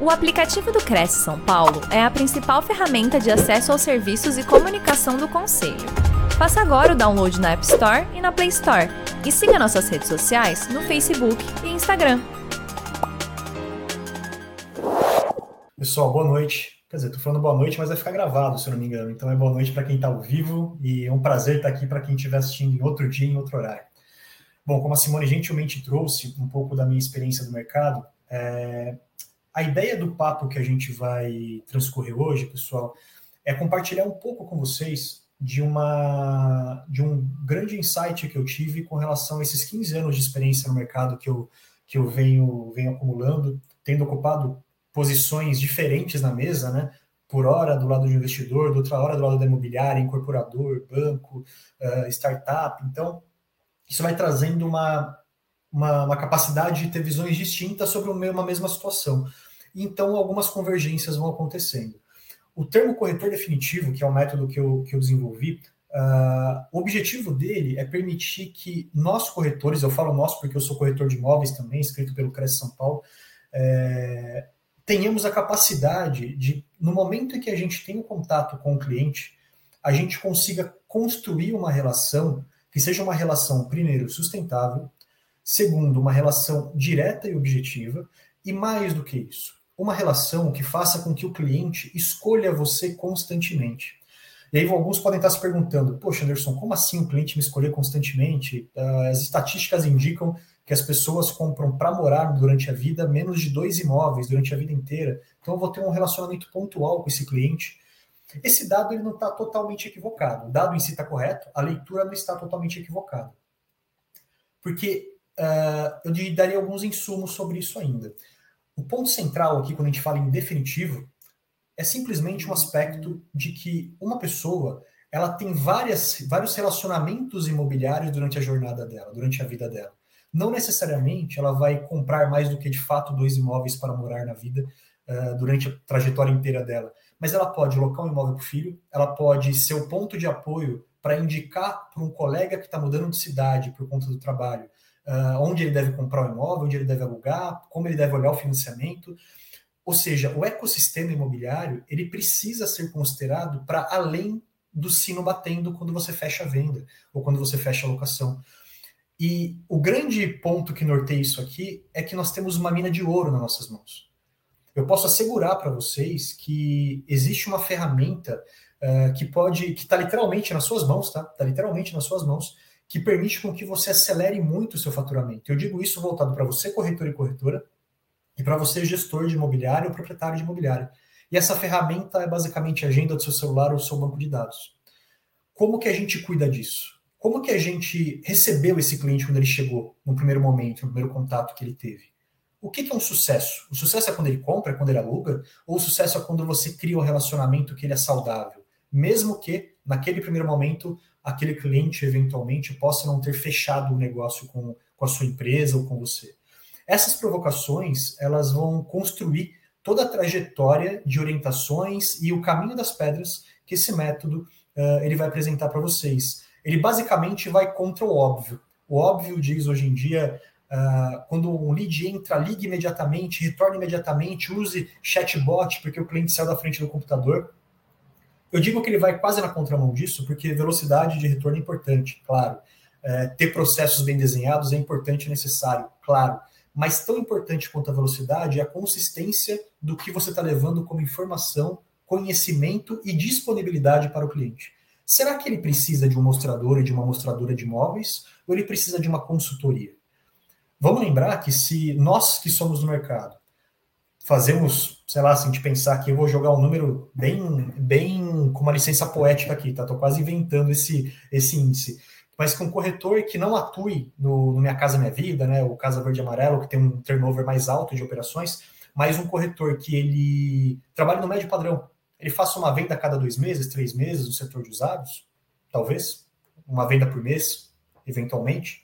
O aplicativo do Cresce São Paulo é a principal ferramenta de acesso aos serviços e comunicação do Conselho. Faça agora o download na App Store e na Play Store. E siga nossas redes sociais no Facebook e Instagram. Pessoal, boa noite. Quer dizer, tô falando boa noite, mas vai ficar gravado, se eu não me engano. Então é boa noite para quem está ao vivo e é um prazer estar aqui para quem estiver assistindo em outro dia, em outro horário. Bom, como a Simone gentilmente trouxe um pouco da minha experiência do mercado, é, a ideia do papo que a gente vai transcorrer hoje, pessoal, é compartilhar um pouco com vocês de uma de um grande insight que eu tive com relação a esses 15 anos de experiência no mercado que eu, que eu venho, venho acumulando, tendo ocupado posições diferentes na mesa, né? Por hora do lado do investidor, do outra hora do lado da imobiliária, incorporador, banco, uh, startup. Então, isso vai trazendo uma, uma, uma, capacidade de ter visões distintas sobre uma mesma situação então algumas convergências vão acontecendo. O termo corretor definitivo, que é o método que eu, que eu desenvolvi, uh, o objetivo dele é permitir que nós corretores, eu falo nós porque eu sou corretor de imóveis também, escrito pelo Cresce São Paulo, é, tenhamos a capacidade de, no momento em que a gente tem o um contato com o cliente, a gente consiga construir uma relação que seja uma relação, primeiro, sustentável, segundo, uma relação direta e objetiva, e mais do que isso, uma relação que faça com que o cliente escolha você constantemente. E aí alguns podem estar se perguntando, poxa, Anderson, como assim o cliente me escolher constantemente? Ah, as estatísticas indicam que as pessoas compram para morar durante a vida menos de dois imóveis durante a vida inteira. Então eu vou ter um relacionamento pontual com esse cliente. Esse dado ele não está totalmente equivocado. O dado em si está correto, a leitura não está totalmente equivocada. Porque uh, eu daria alguns insumos sobre isso ainda. O ponto central aqui, quando a gente fala em definitivo, é simplesmente um aspecto de que uma pessoa ela tem várias, vários relacionamentos imobiliários durante a jornada dela, durante a vida dela. Não necessariamente ela vai comprar mais do que de fato dois imóveis para morar na vida uh, durante a trajetória inteira dela. Mas ela pode alocar um imóvel para o filho, ela pode ser o ponto de apoio para indicar para um colega que está mudando de cidade por conta do trabalho, uh, onde ele deve comprar o imóvel, onde ele deve alugar, como ele deve olhar o financiamento. Ou seja, o ecossistema imobiliário ele precisa ser considerado para além do sino batendo quando você fecha a venda ou quando você fecha a locação. E o grande ponto que norteia isso aqui é que nós temos uma mina de ouro nas nossas mãos. Eu posso assegurar para vocês que existe uma ferramenta uh, que pode, que está literalmente nas suas mãos, tá? Está literalmente nas suas mãos, que permite com que você acelere muito o seu faturamento. Eu digo isso voltado para você, corretor e corretora, e para você, gestor de imobiliário ou proprietário de imobiliário. E essa ferramenta é basicamente a agenda do seu celular ou seu banco de dados. Como que a gente cuida disso? Como que a gente recebeu esse cliente quando ele chegou, no primeiro momento, no primeiro contato que ele teve? O que, que é um sucesso? O sucesso é quando ele compra, é quando ele aluga? Ou o sucesso é quando você cria um relacionamento que ele é saudável? Mesmo que, naquele primeiro momento, aquele cliente eventualmente possa não ter fechado o negócio com, com a sua empresa ou com você. Essas provocações elas vão construir toda a trajetória de orientações e o caminho das pedras que esse método uh, ele vai apresentar para vocês. Ele basicamente vai contra o óbvio. O óbvio diz hoje em dia Uh, quando um lead entra, ligue imediatamente, retorne imediatamente, use chatbot, porque o cliente saiu da frente do computador. Eu digo que ele vai quase na contramão disso, porque velocidade de retorno é importante, claro. É, ter processos bem desenhados é importante e necessário, claro. Mas tão importante quanto a velocidade é a consistência do que você está levando como informação, conhecimento e disponibilidade para o cliente. Será que ele precisa de um mostrador e de uma mostradora de imóveis ou ele precisa de uma consultoria? Vamos lembrar que se nós que somos do mercado fazemos, sei lá, a gente pensar que eu vou jogar um número bem, bem com uma licença poética aqui, tá? Tô quase inventando esse, esse índice. Mas com um corretor que não atue no, no Minha Casa Minha Vida, né? O Casa Verde Amarelo, que tem um turnover mais alto de operações, mas um corretor que ele trabalha no médio padrão. Ele faça uma venda a cada dois meses, três meses no setor de usados, talvez, uma venda por mês, eventualmente.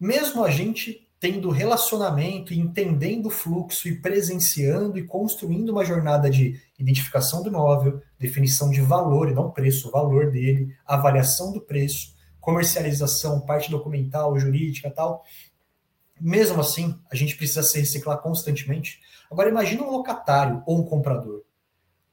Mesmo a gente tendo relacionamento entendendo o fluxo e presenciando e construindo uma jornada de identificação do imóvel, definição de valor e não preço, valor dele, avaliação do preço, comercialização, parte documental, jurídica tal. Mesmo assim, a gente precisa se reciclar constantemente. Agora, imagina um locatário ou um comprador,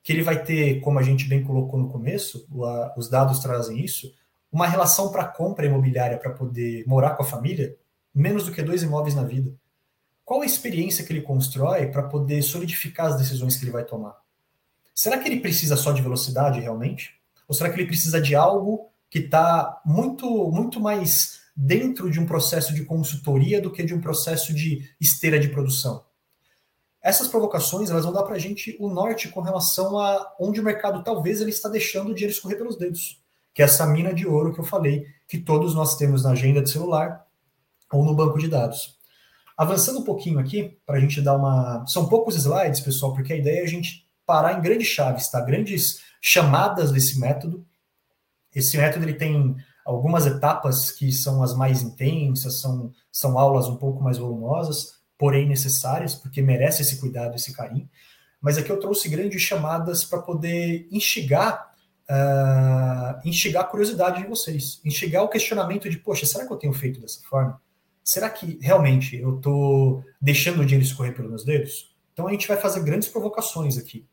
que ele vai ter, como a gente bem colocou no começo, os dados trazem isso, uma relação para compra imobiliária para poder morar com a família, menos do que dois imóveis na vida. Qual a experiência que ele constrói para poder solidificar as decisões que ele vai tomar? Será que ele precisa só de velocidade realmente? Ou será que ele precisa de algo que está muito, muito mais dentro de um processo de consultoria do que de um processo de esteira de produção. Essas provocações elas vão dar para a gente o norte com relação a onde o mercado talvez ele está deixando o dinheiro escorrer pelos dedos, que é essa mina de ouro que eu falei, que todos nós temos na agenda de celular ou no banco de dados. Avançando um pouquinho aqui, para a gente dar uma. São poucos slides, pessoal, porque a ideia é a gente parar em grandes chaves, tá? Grandes chamadas desse método. Esse método ele tem algumas etapas que são as mais intensas, são, são aulas um pouco mais volumosas, porém necessárias, porque merece esse cuidado, esse carinho. Mas aqui eu trouxe grandes chamadas para poder instigar, uh, instigar a curiosidade de vocês, instigar o questionamento de, poxa, será que eu tenho feito dessa forma? Será que realmente eu estou deixando o dinheiro escorrer pelos meus dedos? Então a gente vai fazer grandes provocações aqui.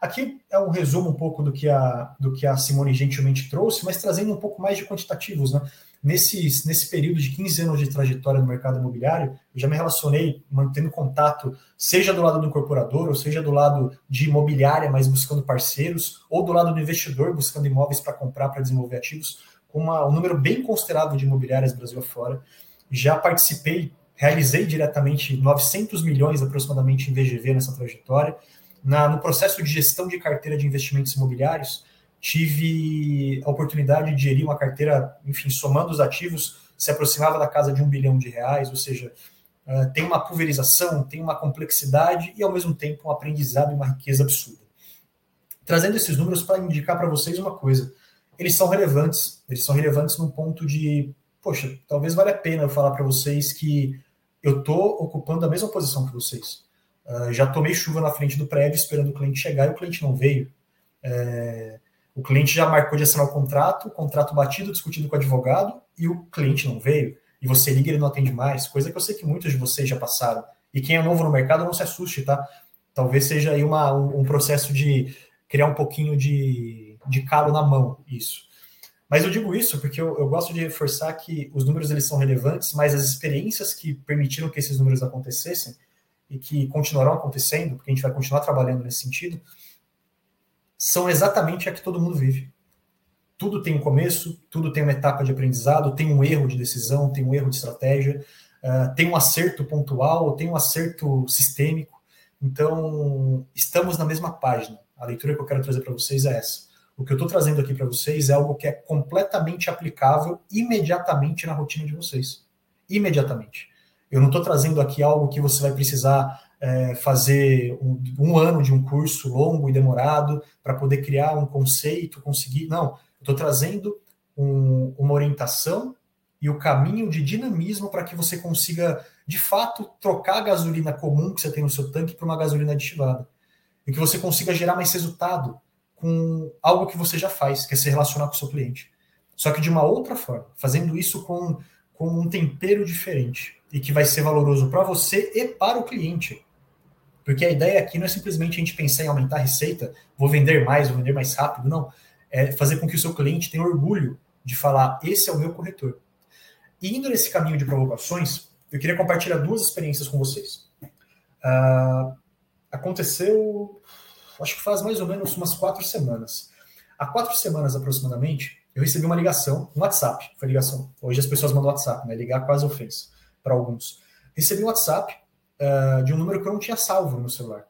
Aqui é um resumo um pouco do que a, do que a Simone gentilmente trouxe, mas trazendo um pouco mais de quantitativos. Né? Nesse, nesse período de 15 anos de trajetória no mercado imobiliário, eu já me relacionei mantendo contato, seja do lado do incorporador, ou seja do lado de imobiliária, mas buscando parceiros, ou do lado do investidor, buscando imóveis para comprar, para desenvolver ativos, com uma, um número bem considerável de imobiliárias Brasil afora. Já participei, realizei diretamente 900 milhões aproximadamente em VGV nessa trajetória na, no processo de gestão de carteira de investimentos imobiliários, tive a oportunidade de gerir uma carteira, enfim, somando os ativos, se aproximava da casa de um bilhão de reais, ou seja, uh, tem uma pulverização, tem uma complexidade e, ao mesmo tempo, um aprendizado e uma riqueza absurda. Trazendo esses números para indicar para vocês uma coisa, eles são relevantes, eles são relevantes num ponto de, poxa, talvez valha a pena eu falar para vocês que eu estou ocupando a mesma posição que vocês. Uh, já tomei chuva na frente do prédio esperando o cliente chegar e o cliente não veio. É, o cliente já marcou de assinar o contrato, o contrato batido, discutido com o advogado e o cliente não veio. E você liga e ele não atende mais, coisa que eu sei que muitos de vocês já passaram. E quem é novo no mercado não se assuste, tá? Talvez seja aí uma, um, um processo de criar um pouquinho de, de calo na mão, isso. Mas eu digo isso porque eu, eu, gosto de reforçar que os números eles são relevantes, mas as experiências que permitiram que esses números acontecessem e que continuarão acontecendo, porque a gente vai continuar trabalhando nesse sentido, são exatamente a que todo mundo vive. Tudo tem um começo, tudo tem uma etapa de aprendizado, tem um erro de decisão, tem um erro de estratégia, uh, tem um acerto pontual, tem um acerto sistêmico. Então, estamos na mesma página. A leitura que eu quero trazer para vocês é essa. O que eu estou trazendo aqui para vocês é algo que é completamente aplicável imediatamente na rotina de vocês. Imediatamente. Eu não estou trazendo aqui algo que você vai precisar é, fazer um, um, ano de um curso longo e demorado para poder criar um conceito, conseguir. Não, estou trazendo um, uma orientação e o caminho de dinamismo para que você consiga, de fato, trocar a gasolina comum que você tem no seu tanque por uma gasolina aditivada. E que você consiga gerar mais resultado com algo que você já faz, que é se relacionar com o seu cliente. Só que de uma outra forma, fazendo isso com, com um tempero diferente e que vai ser valoroso para você e para o cliente. Porque a ideia aqui não é simplesmente a gente pensar em aumentar a receita, vou vender mais, vou vender mais rápido, não. É fazer com que o seu cliente tenha orgulho de falar: esse é o meu corretor. E indo nesse caminho de provocações, eu queria compartilhar duas experiências com vocês. Uh, aconteceu, acho que faz mais ou menos umas quatro semanas. Há quatro semanas aproximadamente, eu recebi uma ligação, um WhatsApp, foi ligação. Hoje as pessoas mandam WhatsApp, né? Ligar quase ofensa para alguns. Recebi um WhatsApp uh, de um número que eu não tinha salvo no celular.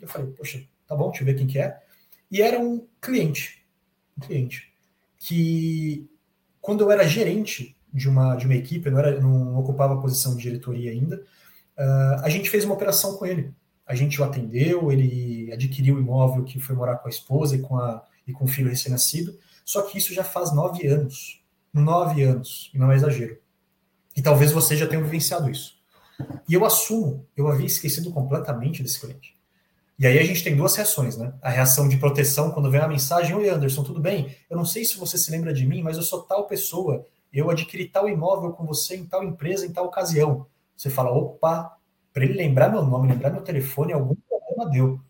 Eu falei, poxa, tá bom, deixa eu ver quem que é. E era um cliente, um cliente, que quando eu era gerente de uma, de uma equipe, eu não, era, não ocupava a posição de diretoria ainda, uh, a gente fez uma operação com ele. A gente o atendeu, ele adquiriu o imóvel que foi morar com a esposa e com, a, e com o filho recém-nascido. Só que isso já faz nove anos. Nove anos, e não é exagero. E talvez você já tenha vivenciado isso. E eu assumo, eu havia esquecido completamente desse cliente. E aí a gente tem duas reações, né? A reação de proteção quando vem a mensagem: Oi, Anderson, tudo bem? Eu não sei se você se lembra de mim, mas eu sou tal pessoa. Eu adquiri tal imóvel com você em tal empresa, em tal ocasião. você fala, opa, para ele lembrar meu nome, lembrar meu telefone, algum problema deu.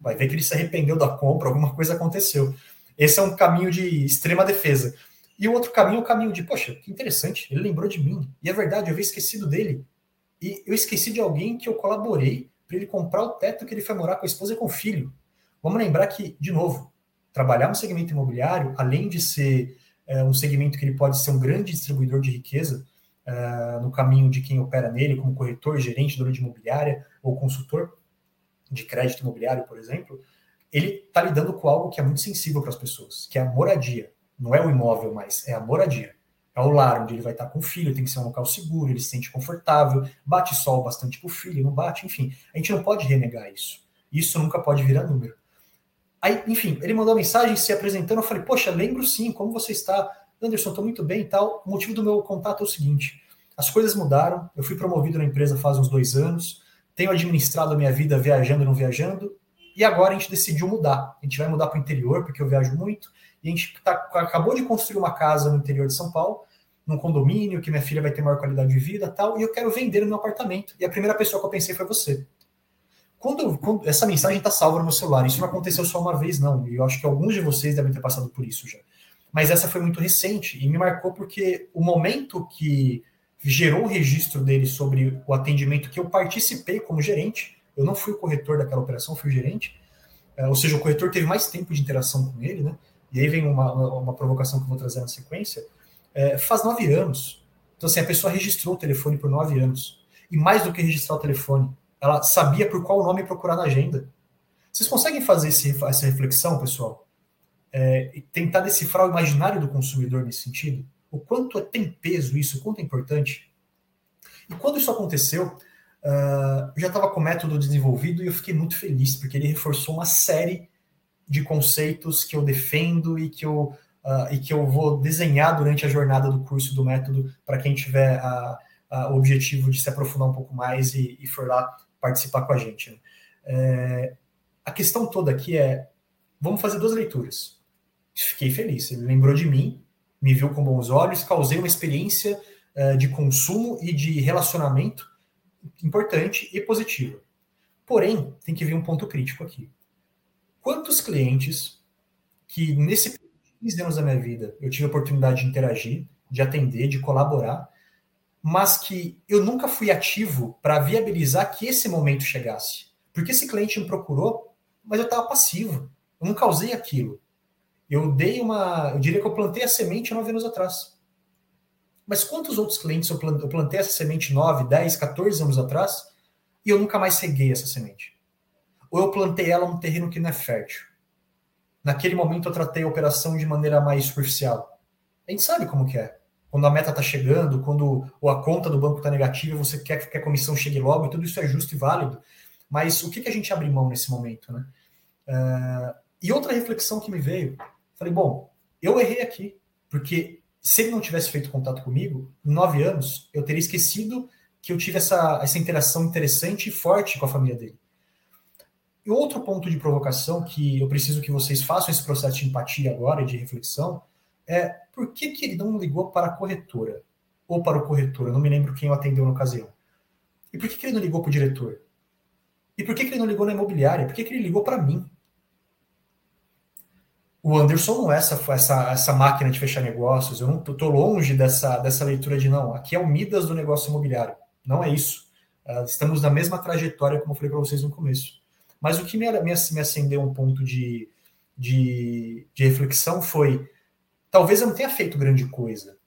Vai ver que ele se arrependeu da compra, alguma coisa aconteceu. Esse é um caminho de extrema defesa. E o outro caminho é o caminho de, poxa, que interessante, ele lembrou de mim. E é verdade, eu havia esquecido dele. E eu esqueci de alguém que eu colaborei para ele comprar o teto que ele foi morar com a esposa e com o filho. Vamos lembrar que, de novo, trabalhar no segmento imobiliário, além de ser é, um segmento que ele pode ser um grande distribuidor de riqueza é, no caminho de quem opera nele, como corretor, gerente, dono de imobiliária ou consultor de crédito imobiliário, por exemplo, ele está lidando com algo que é muito sensível para as pessoas, que é a moradia. Não é o imóvel mais, é a moradia. É o lar onde ele vai estar com o filho, tem que ser um local seguro, ele se sente confortável, bate sol bastante para o filho, não bate, enfim. A gente não pode renegar isso. Isso nunca pode virar número. Aí, enfim, ele mandou mensagem se apresentando. Eu falei, poxa, lembro sim, como você está? Anderson, estou muito bem e tal. O motivo do meu contato é o seguinte: as coisas mudaram. Eu fui promovido na empresa faz uns dois anos. Tenho administrado a minha vida viajando e não viajando. E agora a gente decidiu mudar. A gente vai mudar para o interior, porque eu viajo muito. E a gente tá, acabou de construir uma casa no interior de São Paulo, num condomínio, que minha filha vai ter maior qualidade de vida tal. E eu quero vender o meu apartamento. E a primeira pessoa que eu pensei foi você. Quando, quando essa mensagem está salva no meu celular, isso não aconteceu só uma vez, não. E eu acho que alguns de vocês devem ter passado por isso já. Mas essa foi muito recente e me marcou porque o momento que gerou o registro dele sobre o atendimento que eu participei como gerente, eu não fui o corretor daquela operação, fui o gerente, é, ou seja, o corretor teve mais tempo de interação com ele, né? E aí vem uma, uma, provocação que eu vou trazer na sequência. É, faz nove anos. Então, assim, a pessoa registrou o telefone por nove anos. E mais do que registrar o telefone, ela sabia por qual nome procurar na agenda. Vocês conseguem fazer esse, essa reflexão, pessoal? É, tentar decifrar o imaginário do consumidor nesse sentido? O quanto é, tem peso isso, o quanto é importante? E quando isso aconteceu, uh, eu já estava com o método desenvolvido e eu fiquei muito feliz, porque ele reforçou uma série de conceitos que eu defendo e que eu, uh, e que eu vou desenhar durante a jornada do curso do método para quem tiver a, a, o objetivo de se aprofundar um pouco mais e, e for lá participar com a gente. Né? É, a questão toda aqui é: vamos fazer duas leituras. Fiquei feliz, ele lembrou de mim, me viu com bons olhos, causei uma experiência é, de consumo e de relacionamento importante e positiva. Porém, tem que vir um ponto crítico aqui. Quantos clientes que nesse 15 anos da minha vida eu tive a oportunidade de interagir, de atender, de colaborar, mas que eu nunca fui ativo para viabilizar que esse momento chegasse. Porque esse cliente me procurou, mas eu estava passivo. Eu não causei aquilo. Eu dei uma. Eu diria que eu plantei a semente nove anos atrás. Mas quantos outros clientes eu plantei essa semente 9, 10, 14 anos atrás e eu nunca mais reguei essa semente? Ou eu plantei ela num terreno que não é fértil? Naquele momento eu tratei a operação de maneira mais superficial. A gente sabe como que é quando a meta está chegando, quando a conta do banco está negativa, você quer que a comissão chegue logo, e tudo isso é justo e válido. Mas o que, que a gente abre mão nesse momento? Né? Uh, e outra reflexão que me veio, falei, bom, eu errei aqui, porque se ele não tivesse feito contato comigo, em nove anos, eu teria esquecido que eu tive essa, essa interação interessante e forte com a família dele. E outro ponto de provocação que eu preciso que vocês façam esse processo de empatia agora, de reflexão, é por que, que ele não ligou para a corretora? Ou para o corretor? Eu não me lembro quem o atendeu na ocasião. E por que, que ele não ligou para o diretor? E por que, que ele não ligou na imobiliária? Por que, que ele ligou para mim? O Anderson não é essa, essa, essa máquina de fechar negócios. Eu não estou longe dessa, dessa leitura de não. Aqui é o Midas do negócio imobiliário. Não é isso. Uh, estamos na mesma trajetória, como eu falei para vocês no começo. Mas o que me, me, me acendeu um ponto de, de, de reflexão foi Talvez eu não tenha feito grande coisa.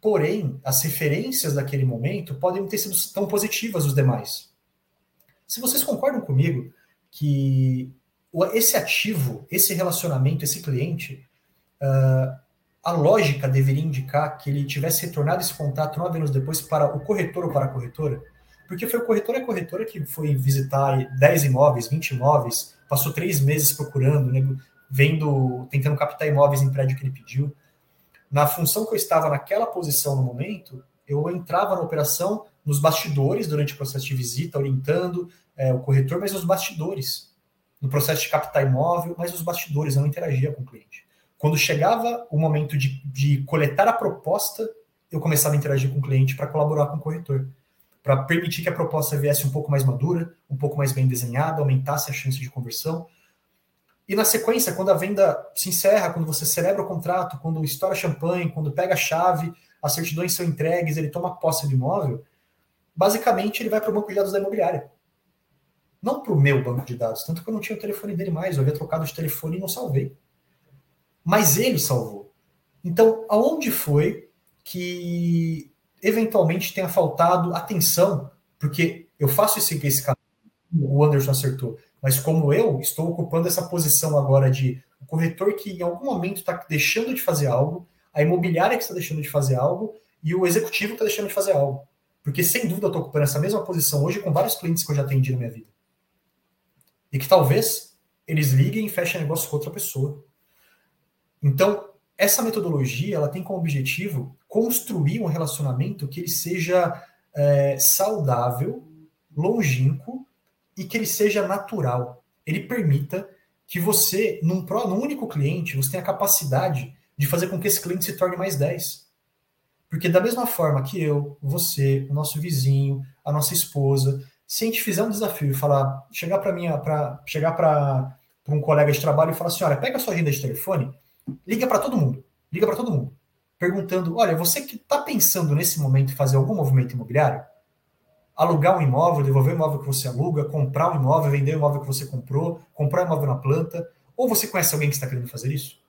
Porém, as referências daquele momento podem ter sido tão positivas os demais. Se vocês concordam comigo que esse ativo, esse relacionamento, esse cliente, uh, a lógica deveria indicar que ele tivesse retornado esse contato nove anos depois para o corretor ou para a corretora, porque foi o corretor e a corretora que foi visitar 10 imóveis, 20 imóveis, passou três meses procurando, né, vendo, tentando captar imóveis em prédio que ele pediu na função que eu estava naquela posição no momento, eu entrava na operação nos bastidores durante o processo de visita, orientando é, o corretor, mas nos bastidores. No processo de captar imóvel, mas nos bastidores, não interagia com o cliente. Quando chegava o momento de, de coletar a proposta, eu começava a interagir com o cliente para colaborar com o corretor. para permitir que a proposta viesse um pouco mais madura, um pouco mais bem desenhada, aumentasse a chance de conversão. E na sequência, quando a venda se encerra, quando você celebra o contrato, quando estoura champanhe, quando pega a chave, as certidões são entregues, ele toma posse do imóvel, basicamente ele vai para o banco de dados da imobiliária. Não para o meu banco de dados, tanto que eu não tinha o telefone dele mais, eu havia trocado de telefone e não salvei. Mas ele salvou. Então, aonde foi que eventualmente tenha faltado atenção, porque eu faço esse, esse caminho, o Anderson acertou, mas como eu estou ocupando essa posição agora de o corretor que em algum momento está deixando de fazer algo, a imobiliária que está deixando de fazer algo e o executivo que está deixando de fazer algo. Porque sem dúvida eu estou ocupando essa mesma posição hoje com vários clientes que eu já atendi na minha vida. E que talvez eles liguem e fechem negócio com outra pessoa. Então, essa metodologia ela tem como objetivo construir um relacionamento que ele seja é, saudável, longínquo e que ele seja natural. Ele permita que você, num, num único cliente, você tenha a capacidade de fazer com que esse cliente se torne mais 10. Porque da mesma forma que eu, você, o nosso vizinho, a nossa esposa, se a gente fizer um desafio e falar, chegar para mim, para chegar para um colega de trabalho e falar assim, olha, pega a sua agenda de telefone, liga para todo mundo, liga para todo mundo perguntando: olha, você que está pensando nesse momento em fazer algum movimento imobiliário, alugar um imóvel, devolver o imóvel que você aluga, comprar um imóvel, vender o imóvel que você comprou, comprar um imóvel na planta, ou você conhece alguém que está querendo fazer isso?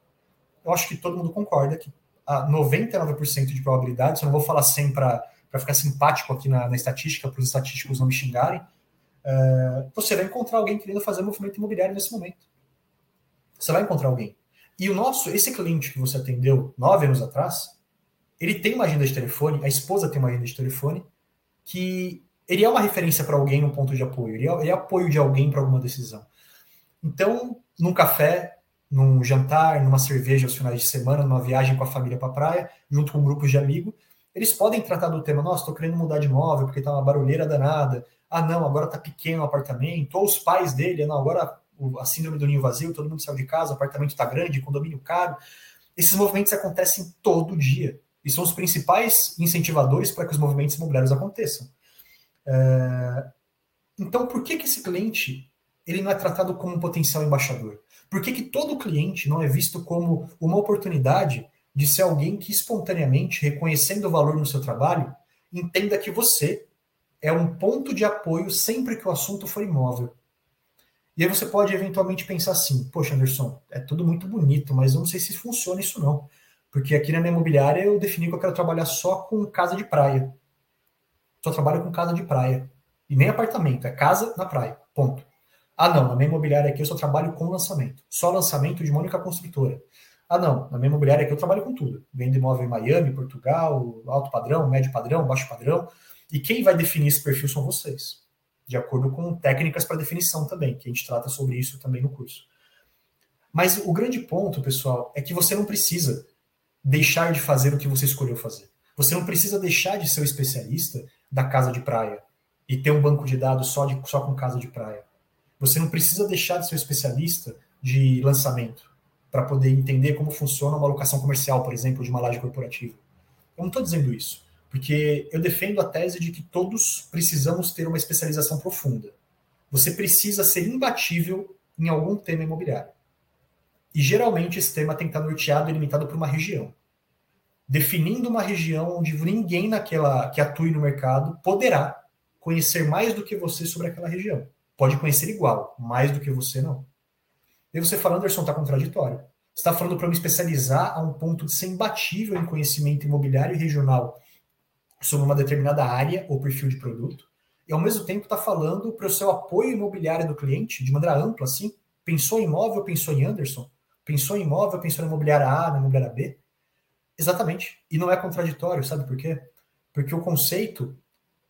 Eu acho que todo mundo concorda que a 99% de probabilidades, eu não vou falar 100 para ficar simpático aqui na, na estatística, para os estatísticos não me xingarem, é, você vai encontrar alguém querendo fazer movimento imobiliário nesse momento. Você vai encontrar alguém. E o nosso, esse cliente que você atendeu nove anos atrás, ele tem uma agenda de telefone, a esposa tem uma agenda de telefone, que ele é uma referência para alguém, um ponto de apoio, ele é, ele é apoio de alguém para alguma decisão. Então, num café, num jantar, numa cerveja aos finais de semana, numa viagem com a família para a praia, junto com grupos de amigos, eles podem tratar do tema, nossa, estou querendo mudar de imóvel porque está uma barulheira danada, ah não, agora está pequeno o apartamento, ou os pais dele, não, agora a síndrome do ninho vazio, todo mundo saiu de casa, o apartamento está grande, condomínio caro. Esses movimentos acontecem todo dia e são os principais incentivadores para que os movimentos imobiliários aconteçam. É... Então, por que, que esse cliente ele não é tratado como um potencial embaixador? Por que, que todo cliente não é visto como uma oportunidade de ser alguém que espontaneamente, reconhecendo o valor no seu trabalho, entenda que você é um ponto de apoio sempre que o assunto for imóvel? E aí você pode eventualmente pensar assim: poxa, Anderson, é tudo muito bonito, mas eu não sei se funciona isso não. Porque aqui na minha imobiliária eu defini que eu quero trabalhar só com casa de praia. Só trabalho com casa de praia. E nem apartamento, é casa na praia. Ponto. Ah, não, na minha imobiliária aqui eu só trabalho com lançamento. Só lançamento de uma única construtora. Ah, não, na minha imobiliária aqui eu trabalho com tudo. Vendo imóvel em Miami, Portugal, alto padrão, médio padrão, baixo padrão. E quem vai definir esse perfil são vocês de acordo com técnicas para definição também, que a gente trata sobre isso também no curso. Mas o grande ponto, pessoal, é que você não precisa deixar de fazer o que você escolheu fazer. Você não precisa deixar de ser o especialista da casa de praia e ter um banco de dados só, de, só com casa de praia. Você não precisa deixar de ser o especialista de lançamento para poder entender como funciona uma locação comercial, por exemplo, de uma laje corporativa. Eu não estou dizendo isso porque eu defendo a tese de que todos precisamos ter uma especialização profunda. Você precisa ser imbatível em algum tema imobiliário. E geralmente esse tema tem que estar norteado e limitado por uma região. Definindo uma região onde ninguém naquela que atue no mercado poderá conhecer mais do que você sobre aquela região. Pode conhecer igual, mais do que você não. E você fala, Anderson, está contraditório. Você está falando para me especializar a um ponto de ser imbatível em conhecimento imobiliário e regional sobre uma determinada área ou perfil de produto, e ao mesmo tempo está falando para o seu apoio imobiliário do cliente, de maneira ampla, assim. Pensou em imóvel, pensou em Anderson? Pensou em imóvel, pensou em imobiliária A, na imobiliária B? Exatamente. E não é contraditório, sabe por quê? Porque o conceito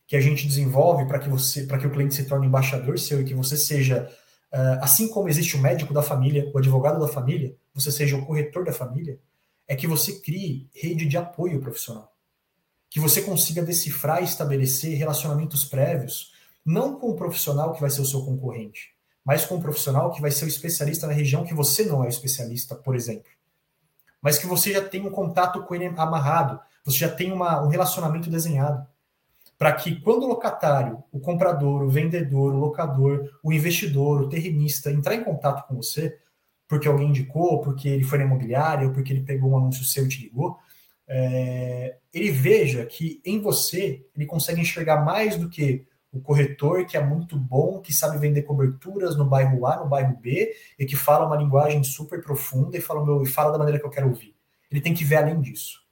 que a gente desenvolve para que você, para que o cliente se torne embaixador seu e que você seja, assim como existe o médico da família, o advogado da família, você seja o corretor da família, é que você crie rede de apoio profissional que você consiga decifrar e estabelecer relacionamentos prévios, não com o profissional que vai ser o seu concorrente, mas com o profissional que vai ser o especialista na região que você não é o especialista, por exemplo. Mas que você já tem um contato com ele amarrado, você já tem uma, um relacionamento desenhado. Para que quando o locatário, o comprador, o vendedor, o locador, o investidor, o terrenista entrar em contato com você, porque alguém indicou, porque ele foi na imobiliária, ou porque ele pegou um anúncio seu e te ligou, é, ele veja que em você ele consegue enxergar mais do que o corretor que é muito bom, que sabe vender coberturas no bairro A, no bairro B, e que fala uma linguagem super profunda e fala, meu, e fala da maneira que eu quero ouvir. Ele tem que ver além disso.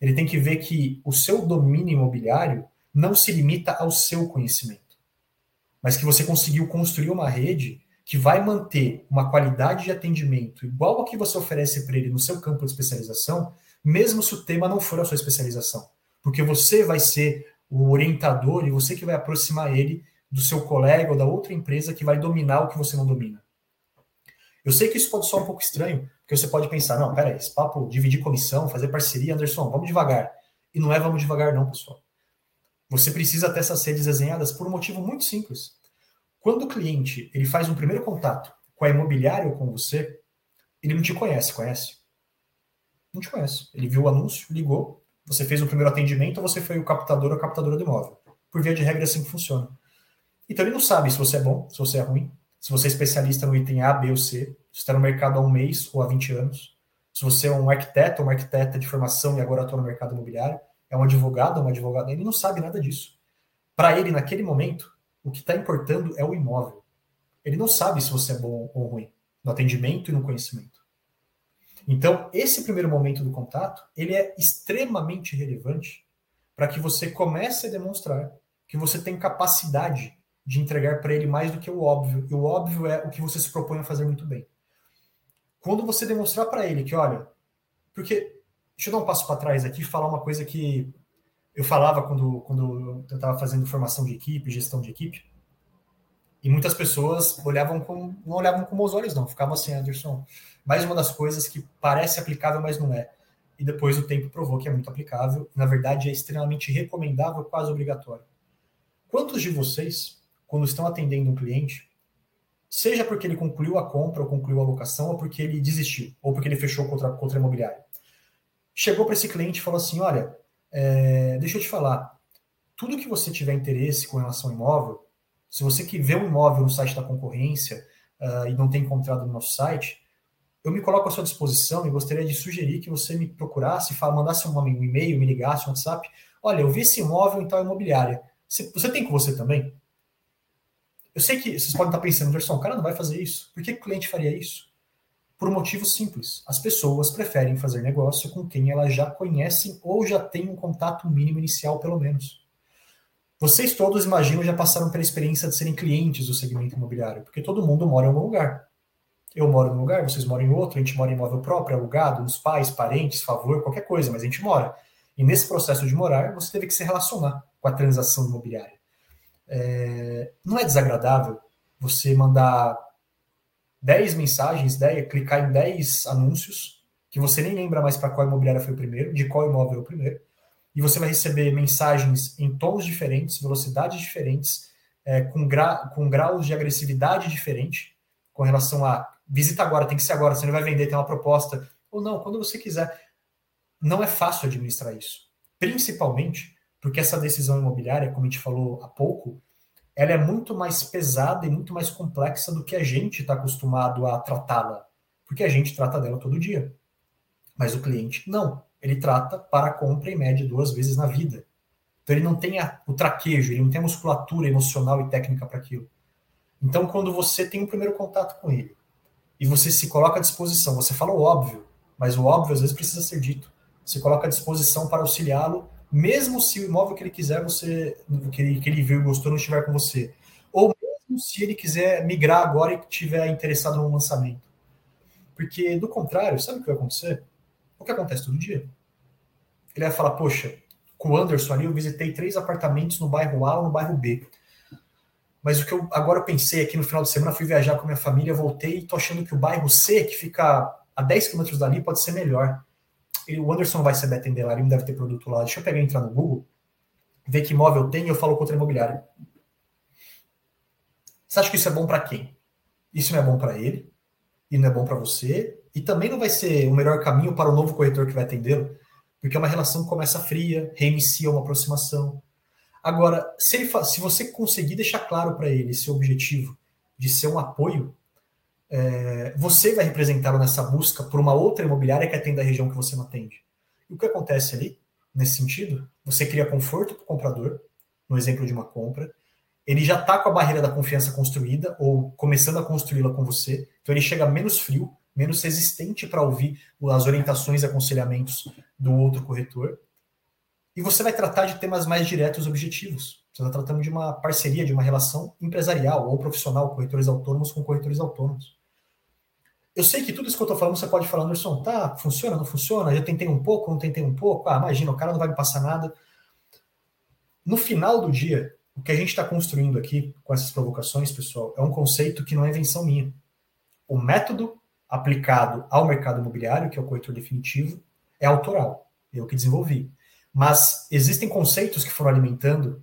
Ele tem que ver que o seu domínio imobiliário não se limita ao seu conhecimento, mas que você conseguiu construir uma rede que vai manter uma qualidade de atendimento igual ao que você oferece para ele no seu campo de especialização, mesmo se o tema não for a sua especialização. Porque você vai ser o orientador e você que vai aproximar ele do seu colega ou da outra empresa que vai dominar o que você não domina. Eu sei que isso pode soar um pouco estranho, porque você pode pensar, não, peraí, esse papo, dividir comissão, fazer parceria, Anderson, vamos devagar. E não é vamos devagar não, pessoal. Você precisa ter essas redes desenhadas por um motivo muito simples. Quando o cliente ele faz um primeiro contato com a imobiliária ou com você, ele não te conhece, conhece? Não te conhece. Ele viu o anúncio, ligou, você fez o primeiro atendimento, você foi o captador ou captadora do imóvel. Por via de regra, é assim que funciona. Então ele não sabe se você é bom, se você é ruim, se você é especialista no item A, B ou C, se está no mercado há um mês ou há 20 anos, se você é um arquiteto ou uma arquiteta de formação e agora atua no mercado imobiliário, é um advogado ou uma advogada, ele não sabe nada disso. Para ele, naquele momento, o que está importando é o imóvel. Ele não sabe se você é bom ou ruim no atendimento e no conhecimento. Então, esse primeiro momento do contato, ele é extremamente relevante para que você comece a demonstrar que você tem capacidade de entregar para ele mais do que o óbvio. E o óbvio é o que você se propõe a fazer muito bem. Quando você demonstrar para ele que, olha, porque deixa eu dar um passo para trás aqui e falar uma coisa que eu falava quando, quando eu estava fazendo formação de equipe, gestão de equipe, e muitas pessoas olhavam com, não olhavam com bons olhos, não, ficavam assim, Anderson, mais uma das coisas que parece aplicável, mas não é. E depois o tempo provou que é muito aplicável, na verdade é extremamente recomendável, quase obrigatório. Quantos de vocês, quando estão atendendo um cliente, seja porque ele concluiu a compra ou concluiu a locação, ou porque ele desistiu, ou porque ele fechou contra, a imobiliária, chegou para esse cliente e falou assim: Olha, é, deixa eu te falar, tudo que você tiver interesse com relação ao imóvel, se você que vê um imóvel no site da concorrência uh, e não tem encontrado no nosso site, eu me coloco à sua disposição e gostaria de sugerir que você me procurasse, mandasse um e-mail, me ligasse, um WhatsApp. Olha, eu vi esse imóvel em tal imobiliária. Você, você tem com você também? Eu sei que vocês podem estar pensando, Anderson, o cara não vai fazer isso. Por que o cliente faria isso? Por um motivo simples. As pessoas preferem fazer negócio com quem elas já conhecem ou já têm um contato mínimo inicial, pelo menos. Vocês todos, imagino, já passaram pela experiência de serem clientes do segmento imobiliário, porque todo mundo mora em algum lugar. Eu moro num lugar, vocês moram em outro, a gente mora em imóvel próprio, alugado, nos pais, parentes, favor, qualquer coisa, mas a gente mora. E nesse processo de morar, você teve que se relacionar com a transação imobiliária. É, não é desagradável você mandar 10 mensagens, 10, clicar em 10 anúncios, que você nem lembra mais para qual imobiliária foi o primeiro, de qual imóvel é o primeiro, e você vai receber mensagens em tons diferentes, velocidades diferentes, é, com, gra com graus de agressividade diferente, com relação a visita agora, tem que ser agora, você não vai vender, tem uma proposta, ou não, quando você quiser. Não é fácil administrar isso. Principalmente porque essa decisão imobiliária, como a gente falou há pouco, ela é muito mais pesada e muito mais complexa do que a gente está acostumado a tratá-la. Porque a gente trata dela todo dia. Mas o cliente não ele trata para compra em média duas vezes na vida. Então ele não tem a, o traquejo, ele não tem a musculatura emocional e técnica para aquilo. Então quando você tem um primeiro contato com ele e você se coloca à disposição, você fala o óbvio, mas o óbvio às vezes precisa ser dito. Você coloca à disposição para auxiliá-lo, mesmo se o imóvel que ele quiser você que ele, que ele viu e gostou não estiver com você, ou mesmo se ele quiser migrar agora e estiver interessado no lançamento. Porque do contrário, sabe o que vai acontecer? O que acontece todo dia ele vai falar, poxa, com o Anderson ali eu visitei três apartamentos no bairro A ou no bairro B. Mas o que eu agora eu pensei aqui no final de semana, fui viajar com minha família, voltei e tô achando que o bairro C, que fica a 10 quilômetros dali, pode ser melhor. O Anderson vai saber atender lá, ele não deve ter produto lá. Deixa eu pegar e entrar no Google, ver que imóvel tem e eu falo com outra imobiliária. Você acha que isso é bom para quem? Isso não é bom para ele, e não é bom para você, e também não vai ser o melhor caminho para o novo corretor que vai atendê-lo. Porque é uma relação que começa fria, reinicia uma aproximação. Agora, se, ele, se você conseguir deixar claro para ele esse objetivo de ser um apoio, é, você vai representá-lo nessa busca por uma outra imobiliária que atende a região que você não atende. E o que acontece ali, nesse sentido? Você cria conforto para o comprador, no exemplo de uma compra, ele já está com a barreira da confiança construída ou começando a construí-la com você, então ele chega menos frio, menos resistente para ouvir as orientações e aconselhamentos do outro corretor. E você vai tratar de temas mais diretos e objetivos. Você está tratando de uma parceria, de uma relação empresarial ou profissional, corretores autônomos com corretores autônomos. Eu sei que tudo isso que eu estou falando, você pode falar, Anderson, tá, funciona, não funciona? Já tentei um pouco, não tentei um pouco? Ah, imagina, o cara não vai me passar nada. No final do dia, o que a gente está construindo aqui com essas provocações, pessoal, é um conceito que não é invenção minha. O método aplicado ao mercado imobiliário, que é o corretor definitivo, é autoral. Eu que desenvolvi. Mas existem conceitos que foram alimentando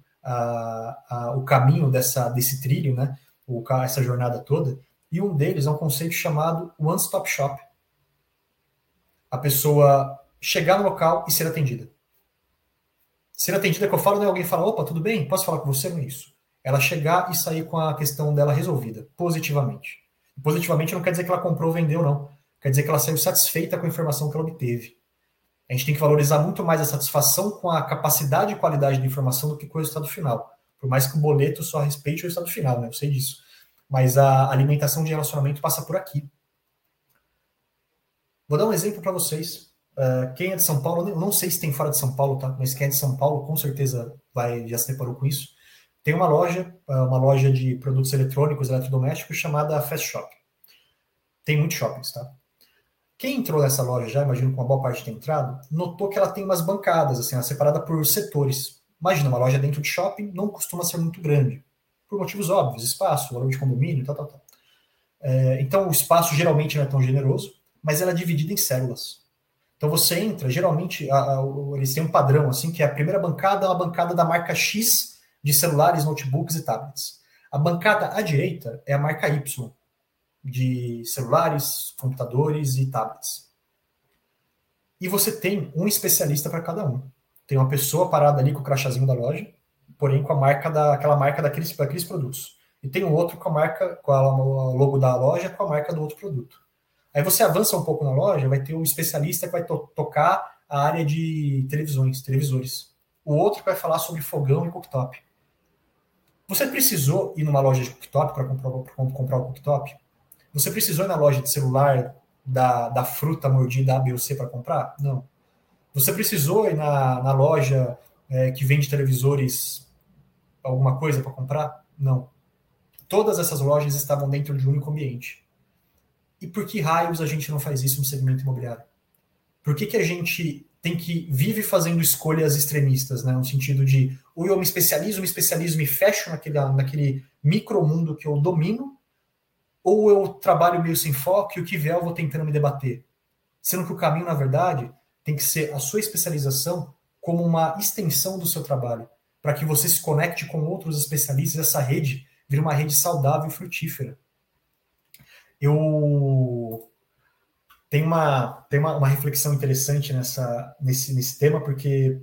o caminho dessa, desse trilho, né? O, essa jornada toda. E um deles é um conceito chamado One Stop Shop. A pessoa chegar no local e ser atendida. Ser atendida que eu falo, não é alguém falar, opa, tudo bem? Posso falar com você? Não é isso. Ela chegar e sair com a questão dela resolvida, positivamente. Positivamente não quer dizer que ela comprou ou vendeu, não. Quer dizer que ela saiu satisfeita com a informação que ela obteve. A gente tem que valorizar muito mais a satisfação com a capacidade e qualidade da informação do que com o resultado final. Por mais que o boleto só respeite o resultado final, né? Eu sei disso. Mas a alimentação de relacionamento passa por aqui. Vou dar um exemplo para vocês. Uh, quem é de São Paulo, não sei se tem fora de São Paulo, tá? Mas quem é de São Paulo com certeza vai já se deparou com isso. Tem uma loja, uh, uma loja de produtos eletrônicos, eletrodomésticos chamada Fast Shop. Tem muitos shoppings, tá? Quem entrou nessa loja já, imagino com uma boa parte tem entrado, notou que ela tem umas bancadas, assim, ela é separada por setores. Imagina, uma loja dentro de shopping não costuma ser muito grande, por motivos óbvios, espaço, valor de condomínio, tal, tal, tal. É, então, o espaço geralmente não é tão generoso, mas ela é dividida em células. Então você entra, geralmente a, a, eles têm um padrão assim que é a primeira bancada é uma bancada da marca X de celulares, notebooks e tablets. A bancada à direita é a marca Y de celulares, computadores e tablets. E você tem um especialista para cada um. Tem uma pessoa parada ali com o crachazinho da loja, porém com a marca da aquela marca daqueles, daqueles produtos. E tem um outro com a marca, com a, o logo da loja, com a marca do outro produto. Aí você avança um pouco na loja, vai ter um especialista que vai to tocar a área de televisões, televisores. O outro vai falar sobre fogão e cooktop. Você precisou ir numa loja de cooktop para comprar, comprar o cooktop? Você precisou ir na loja de celular da, da fruta mordida A, B ou C para comprar? Não. Você precisou ir na, na loja é, que vende televisores alguma coisa para comprar? Não. Todas essas lojas estavam dentro de um único ambiente. E por que raios a gente não faz isso no segmento imobiliário? Por que, que a gente tem que vive fazendo escolhas extremistas, né? No sentido de ou eu me especializo, me especializo, me fecho naquele, naquele micromundo que eu domino, ou eu trabalho meio sem foco e o que vier eu vou tentando me debater. Sendo que o caminho, na verdade, tem que ser a sua especialização como uma extensão do seu trabalho, para que você se conecte com outros especialistas, essa rede vira uma rede saudável e frutífera eu tenho uma, tem uma, uma, reflexão interessante nessa, nesse, nesse tema, porque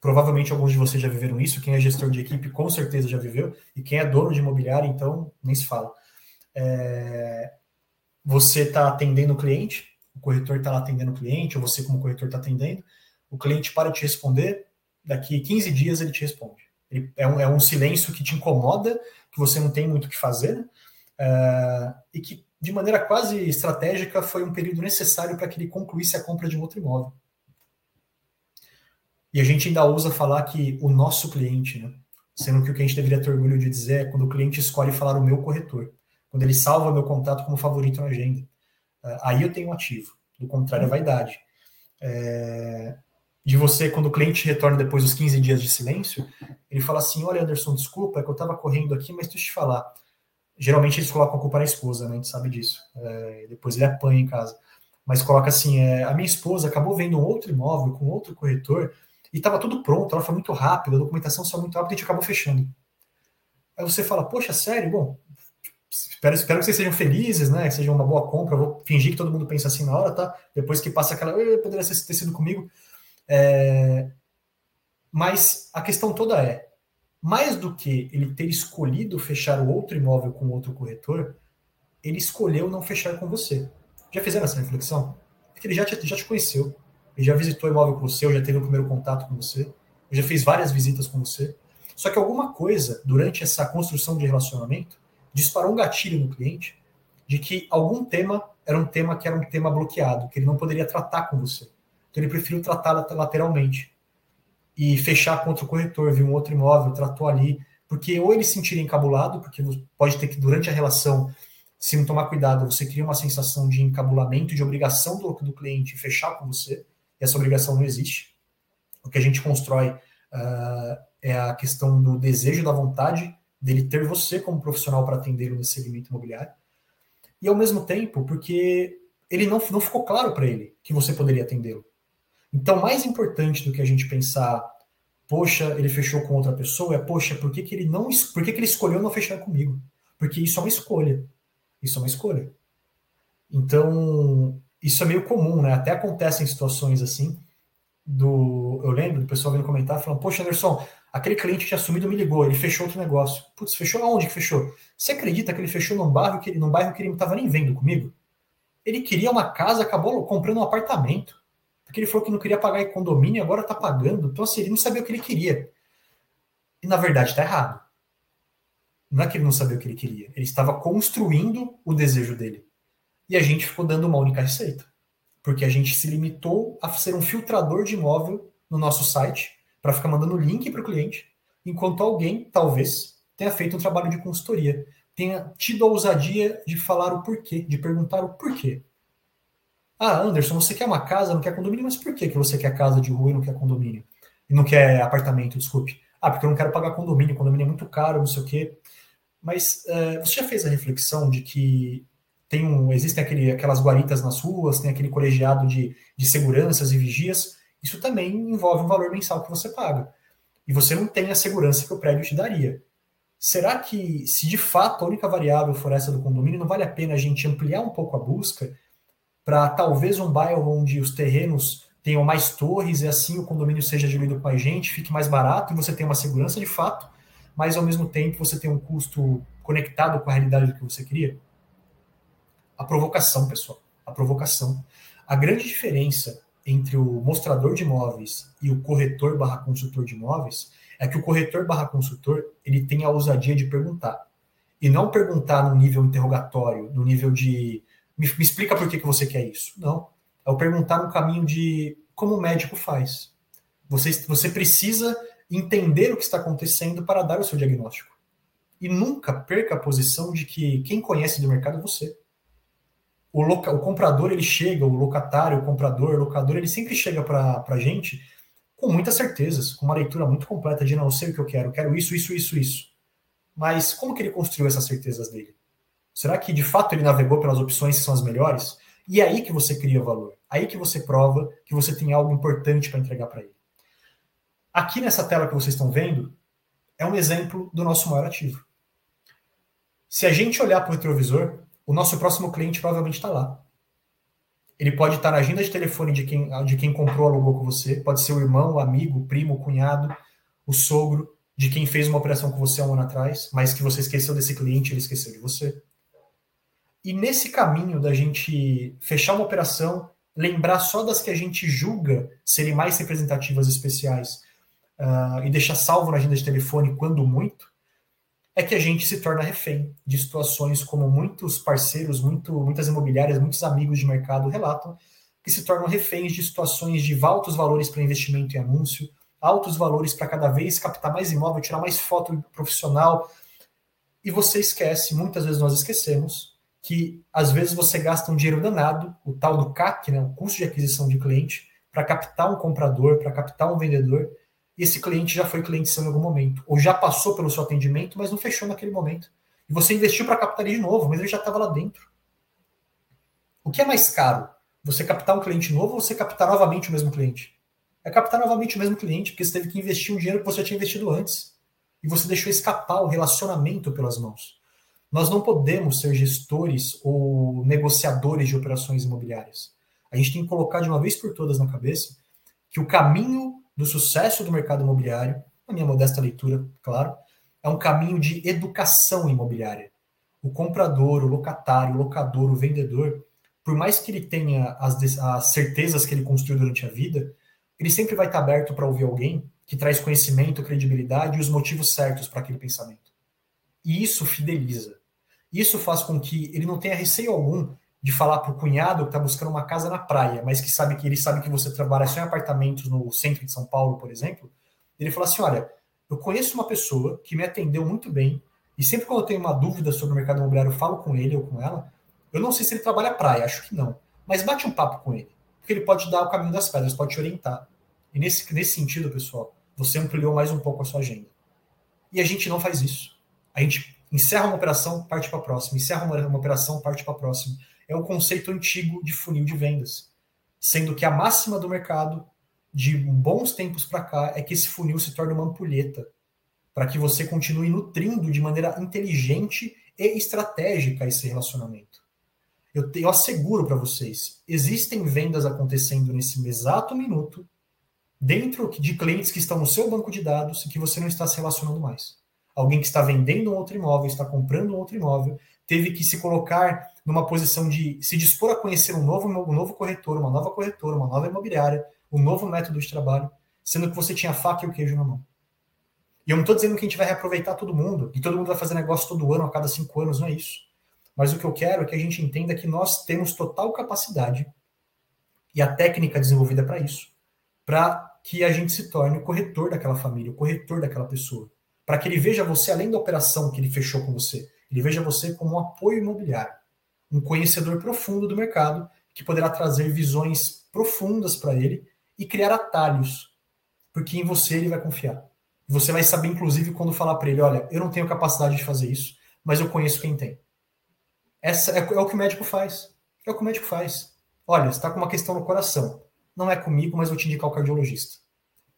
provavelmente alguns de vocês já viveram isso. Quem é gestor de equipe com certeza já viveu, e quem é dono de imobiliário, então nem se fala. É, você está atendendo o cliente, o corretor está lá atendendo o cliente, ou você, como corretor, está atendendo, o cliente para de te responder, daqui 15 dias ele te responde. Ele, é, um, é um silêncio que te incomoda, que você não tem muito o que fazer, uh, e que, de maneira quase estratégica, foi um período necessário para que ele concluísse a compra de um outro imóvel. E a gente ainda ousa falar que o nosso cliente, né? sendo que o que a gente deveria ter orgulho de dizer é quando o cliente escolhe falar o meu corretor, quando ele salva meu contato como favorito na agenda. Uh, aí eu tenho um ativo, do contrário, é vaidade. É, de você, quando o cliente retorna depois dos 15 dias de silêncio, ele fala assim: Olha, Anderson, desculpa, é que eu estava correndo aqui, mas deixa eu te falar. Geralmente eles colocam a culpa na esposa, né? A gente sabe disso. É, depois ele apanha em casa. Mas coloca assim: é, a minha esposa acabou vendo outro imóvel com outro corretor e estava tudo pronto, ela foi muito rápida, a documentação saiu muito rápida e a gente acabou fechando. Aí você fala: Poxa, sério? Bom, espero, espero que vocês sejam felizes, né? Que seja uma boa compra. Vou fingir que todo mundo pensa assim na hora, tá? Depois que passa aquela, poderia ter sido comigo. É... Mas a questão toda é: mais do que ele ter escolhido fechar o outro imóvel com outro corretor, ele escolheu não fechar com você. Já fizeram essa reflexão? Porque ele já te, já te conheceu, ele já visitou o imóvel com você, já teve o primeiro contato com você, já fez várias visitas com você. Só que alguma coisa, durante essa construção de relacionamento, disparou um gatilho no cliente de que algum tema era um tema que era um tema bloqueado, que ele não poderia tratar com você. Então ele preferiu tratar lateralmente e fechar contra o corretor, viu um outro imóvel, tratou ali, porque ou ele se sentiria encabulado, porque pode ter que durante a relação, se não tomar cuidado, você cria uma sensação de encabulamento, de obrigação do, do cliente fechar com você, e essa obrigação não existe. O que a gente constrói uh, é a questão do desejo, da vontade dele ter você como profissional para atendê-lo nesse segmento imobiliário. E ao mesmo tempo, porque ele não, não ficou claro para ele que você poderia atendê-lo. Então, mais importante do que a gente pensar, poxa, ele fechou com outra pessoa, é, poxa, por que, que ele não por que, que ele escolheu não fechar comigo? Porque isso é uma escolha. Isso é uma escolha. Então, isso é meio comum, né? Até acontecem situações assim. Do, eu lembro do pessoal vindo comentar falando, poxa, Anderson, aquele cliente que tinha assumido me ligou, ele fechou outro negócio. Putz, fechou aonde que fechou? Você acredita que ele fechou num bairro que, num bairro que ele não estava nem vendo comigo? Ele queria uma casa, acabou comprando um apartamento porque ele falou que não queria pagar em condomínio, agora está pagando. Então, assim, ele não sabia o que ele queria. E, na verdade, está errado. Não é que ele não sabia o que ele queria. Ele estava construindo o desejo dele. E a gente ficou dando uma única receita. Porque a gente se limitou a ser um filtrador de imóvel no nosso site, para ficar mandando link para o cliente, enquanto alguém, talvez, tenha feito um trabalho de consultoria, tenha tido a ousadia de falar o porquê, de perguntar o porquê. Ah, Anderson, você quer uma casa, não quer condomínio, mas por que, que você quer casa de rua e não quer condomínio? Não quer apartamento, desculpe. Ah, porque eu não quero pagar condomínio, condomínio é muito caro, não sei o quê. Mas uh, você já fez a reflexão de que tem um, existem aquele, aquelas guaritas nas ruas, tem aquele colegiado de, de seguranças e vigias, isso também envolve um valor mensal que você paga. E você não tem a segurança que o prédio te daria. Será que, se de fato a única variável for essa do condomínio, não vale a pena a gente ampliar um pouco a busca para talvez um bairro onde os terrenos tenham mais torres e assim o condomínio seja diluído com a gente, fique mais barato e você tem uma segurança de fato, mas ao mesmo tempo você tem um custo conectado com a realidade do que você queria? A provocação, pessoal, a provocação. A grande diferença entre o mostrador de imóveis e o corretor barra consultor de imóveis é que o corretor barra consultor ele tem a ousadia de perguntar. E não perguntar no nível interrogatório, no nível de me, me explica por que, que você quer isso. Não. É o perguntar no caminho de como o médico faz. Você, você precisa entender o que está acontecendo para dar o seu diagnóstico. E nunca perca a posição de que quem conhece do mercado é você. O, loca, o comprador, ele chega, o locatário, o comprador, o locador, ele sempre chega para a gente com muitas certezas, com uma leitura muito completa de não, sei o que eu quero, quero isso, isso, isso, isso. Mas como que ele construiu essas certezas dele? Será que de fato ele navegou pelas opções que são as melhores? E é aí que você cria valor. Aí que você prova que você tem algo importante para entregar para ele. Aqui nessa tela que vocês estão vendo é um exemplo do nosso maior ativo. Se a gente olhar para o retrovisor, o nosso próximo cliente provavelmente está lá. Ele pode estar na agenda de telefone de quem, de quem comprou, alugou com você. Pode ser o irmão, o amigo, o primo, o cunhado, o sogro de quem fez uma operação com você há um ano atrás, mas que você esqueceu desse cliente, ele esqueceu de você. E nesse caminho da gente fechar uma operação, lembrar só das que a gente julga serem mais representativas especiais uh, e deixar salvo na agenda de telefone quando muito, é que a gente se torna refém de situações como muitos parceiros, muito, muitas imobiliárias, muitos amigos de mercado relatam, que se tornam reféns de situações de altos valores para investimento em anúncio, altos valores para cada vez captar mais imóvel, tirar mais foto profissional. E você esquece, muitas vezes nós esquecemos, que às vezes você gasta um dinheiro danado, o tal do CAC, né, o custo de aquisição de cliente, para captar um comprador, para captar um vendedor, e esse cliente já foi cliente seu em algum momento, ou já passou pelo seu atendimento, mas não fechou naquele momento. E você investiu para captar ele de novo, mas ele já estava lá dentro. O que é mais caro? Você captar um cliente novo ou você captar novamente o mesmo cliente? É captar novamente o mesmo cliente, porque você teve que investir um dinheiro que você tinha investido antes. E você deixou escapar o relacionamento pelas mãos. Nós não podemos ser gestores ou negociadores de operações imobiliárias. A gente tem que colocar de uma vez por todas na cabeça que o caminho do sucesso do mercado imobiliário na minha modesta leitura, claro, é um caminho de educação imobiliária. O comprador, o locatário, o locador, o vendedor, por mais que ele tenha as, as certezas que ele construiu durante a vida, ele sempre vai estar aberto para ouvir alguém que traz conhecimento, credibilidade e os motivos certos para aquele pensamento. E isso fideliza. Isso faz com que ele não tenha receio algum de falar para o cunhado que está buscando uma casa na praia, mas que sabe que ele sabe que você trabalha só em apartamentos no centro de São Paulo, por exemplo. Ele fala assim: olha, eu conheço uma pessoa que me atendeu muito bem e sempre quando eu tenho uma dúvida sobre o mercado imobiliário, eu falo com ele ou com ela. Eu não sei se ele trabalha praia, acho que não, mas bate um papo com ele, porque ele pode dar o caminho das pedras, pode te orientar. E nesse, nesse sentido, pessoal, você ampliou mais um pouco a sua agenda. E a gente não faz isso. A gente encerra uma operação, parte para a próxima, encerra uma, operação, parte para a próxima é um conceito antigo de funil de vendas, sendo que a máxima do mercado de bons tempos para cá é que esse funil se torne uma ampulheta para que você continue nutrindo de maneira inteligente e estratégica esse relacionamento. Eu, eu asseguro para vocês, existem vendas acontecendo nesse exato minuto dentro de clientes que estão no seu banco de dados e que você não está se relacionando mais. Alguém que está vendendo um outro imóvel, está comprando um outro imóvel, teve que se colocar numa posição de se dispor a conhecer um novo, um novo corretor, uma nova corretora, uma nova imobiliária, um novo método de trabalho, sendo que você tinha a faca e o queijo na mão. E eu não estou dizendo que a gente vai reaproveitar todo mundo, e todo mundo vai fazer negócio todo ano, a cada cinco anos, não é isso. Mas o que eu quero é que a gente entenda que nós temos total capacidade e a técnica desenvolvida para isso, para que a gente se torne o corretor daquela família, o corretor daquela pessoa. Para que ele veja você além da operação que ele fechou com você, ele veja você como um apoio imobiliário um conhecedor profundo do mercado que poderá trazer visões profundas para ele e criar atalhos, porque em você ele vai confiar. Você vai saber, inclusive, quando falar para ele: olha, eu não tenho capacidade de fazer isso, mas eu conheço quem tem. Essa é, é o que o médico faz. É o que o médico faz. Olha, está com uma questão no coração. Não é comigo, mas vou te indicar o cardiologista.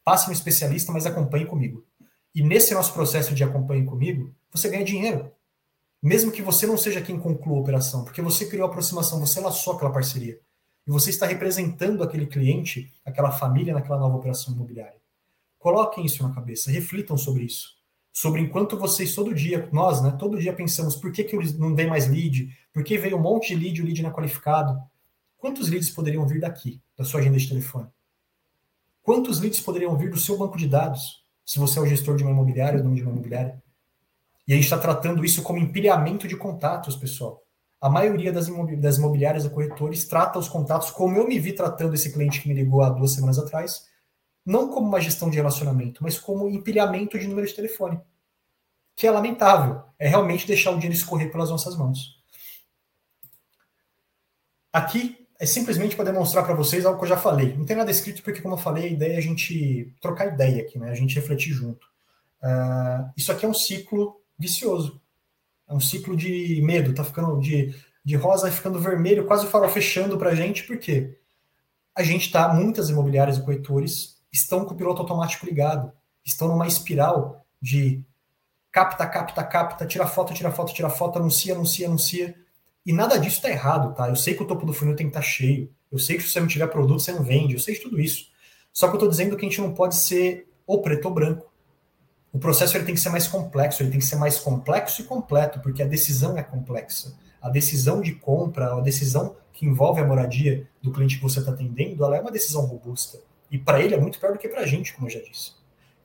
Passe um especialista, mas acompanhe comigo. E nesse nosso processo de acompanhe comigo, você ganha dinheiro mesmo que você não seja quem conclua a operação, porque você criou a aproximação, você laçou aquela parceria. E você está representando aquele cliente, aquela família naquela nova operação imobiliária. Coloquem isso na cabeça, reflitam sobre isso. Sobre enquanto vocês todo dia, nós, né, todo dia pensamos por que, que não vem mais lead, por que veio um monte de lead, o lead não é qualificado. Quantos leads poderiam vir daqui, da sua agenda de telefone? Quantos leads poderiam vir do seu banco de dados, se você é o gestor de uma imobiliária, dono de uma imobiliária? E a gente está tratando isso como empilhamento de contatos, pessoal. A maioria das, das imobiliárias e corretores trata os contatos como eu me vi tratando esse cliente que me ligou há duas semanas atrás, não como uma gestão de relacionamento, mas como empilhamento de número de telefone. Que é lamentável. É realmente deixar o dinheiro escorrer pelas nossas mãos. Aqui é simplesmente para demonstrar para vocês algo que eu já falei. Não tem nada escrito porque, como eu falei, a ideia é a gente trocar ideia aqui, né? A gente refletir junto. Uh, isso aqui é um ciclo vicioso. É um ciclo de medo, tá ficando de, de rosa ficando vermelho, quase o farol fechando para a gente, porque a gente tá, muitas imobiliárias e corretores estão com o piloto automático ligado, estão numa espiral de capta, capta, capta, tira foto, tira foto, tira foto, anuncia, anuncia, anuncia. E nada disso tá errado, tá? Eu sei que o topo do funil tem que estar tá cheio. Eu sei que se você não tiver produto, você não vende. Eu sei de tudo isso. Só que eu tô dizendo que a gente não pode ser ou preto ou branco o processo ele tem que ser mais complexo, ele tem que ser mais complexo e completo, porque a decisão é complexa. A decisão de compra, a decisão que envolve a moradia do cliente que você está atendendo, ela é uma decisão robusta. E para ele é muito pior do que para a gente, como eu já disse.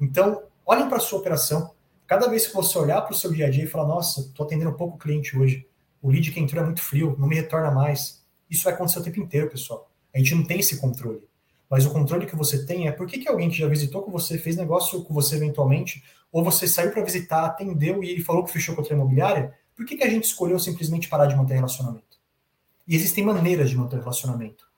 Então, olhem para a sua operação. Cada vez que você olhar para o seu dia a dia e falar, nossa, estou atendendo pouco cliente hoje, o lead que entrou é muito frio, não me retorna mais. Isso vai acontecer o tempo inteiro, pessoal. A gente não tem esse controle. Mas o controle que você tem é por que, que alguém que já visitou com você, fez negócio com você eventualmente, ou você saiu para visitar, atendeu e ele falou que fechou com outra imobiliária, por que, que a gente escolheu simplesmente parar de manter relacionamento? E existem maneiras de manter relacionamento.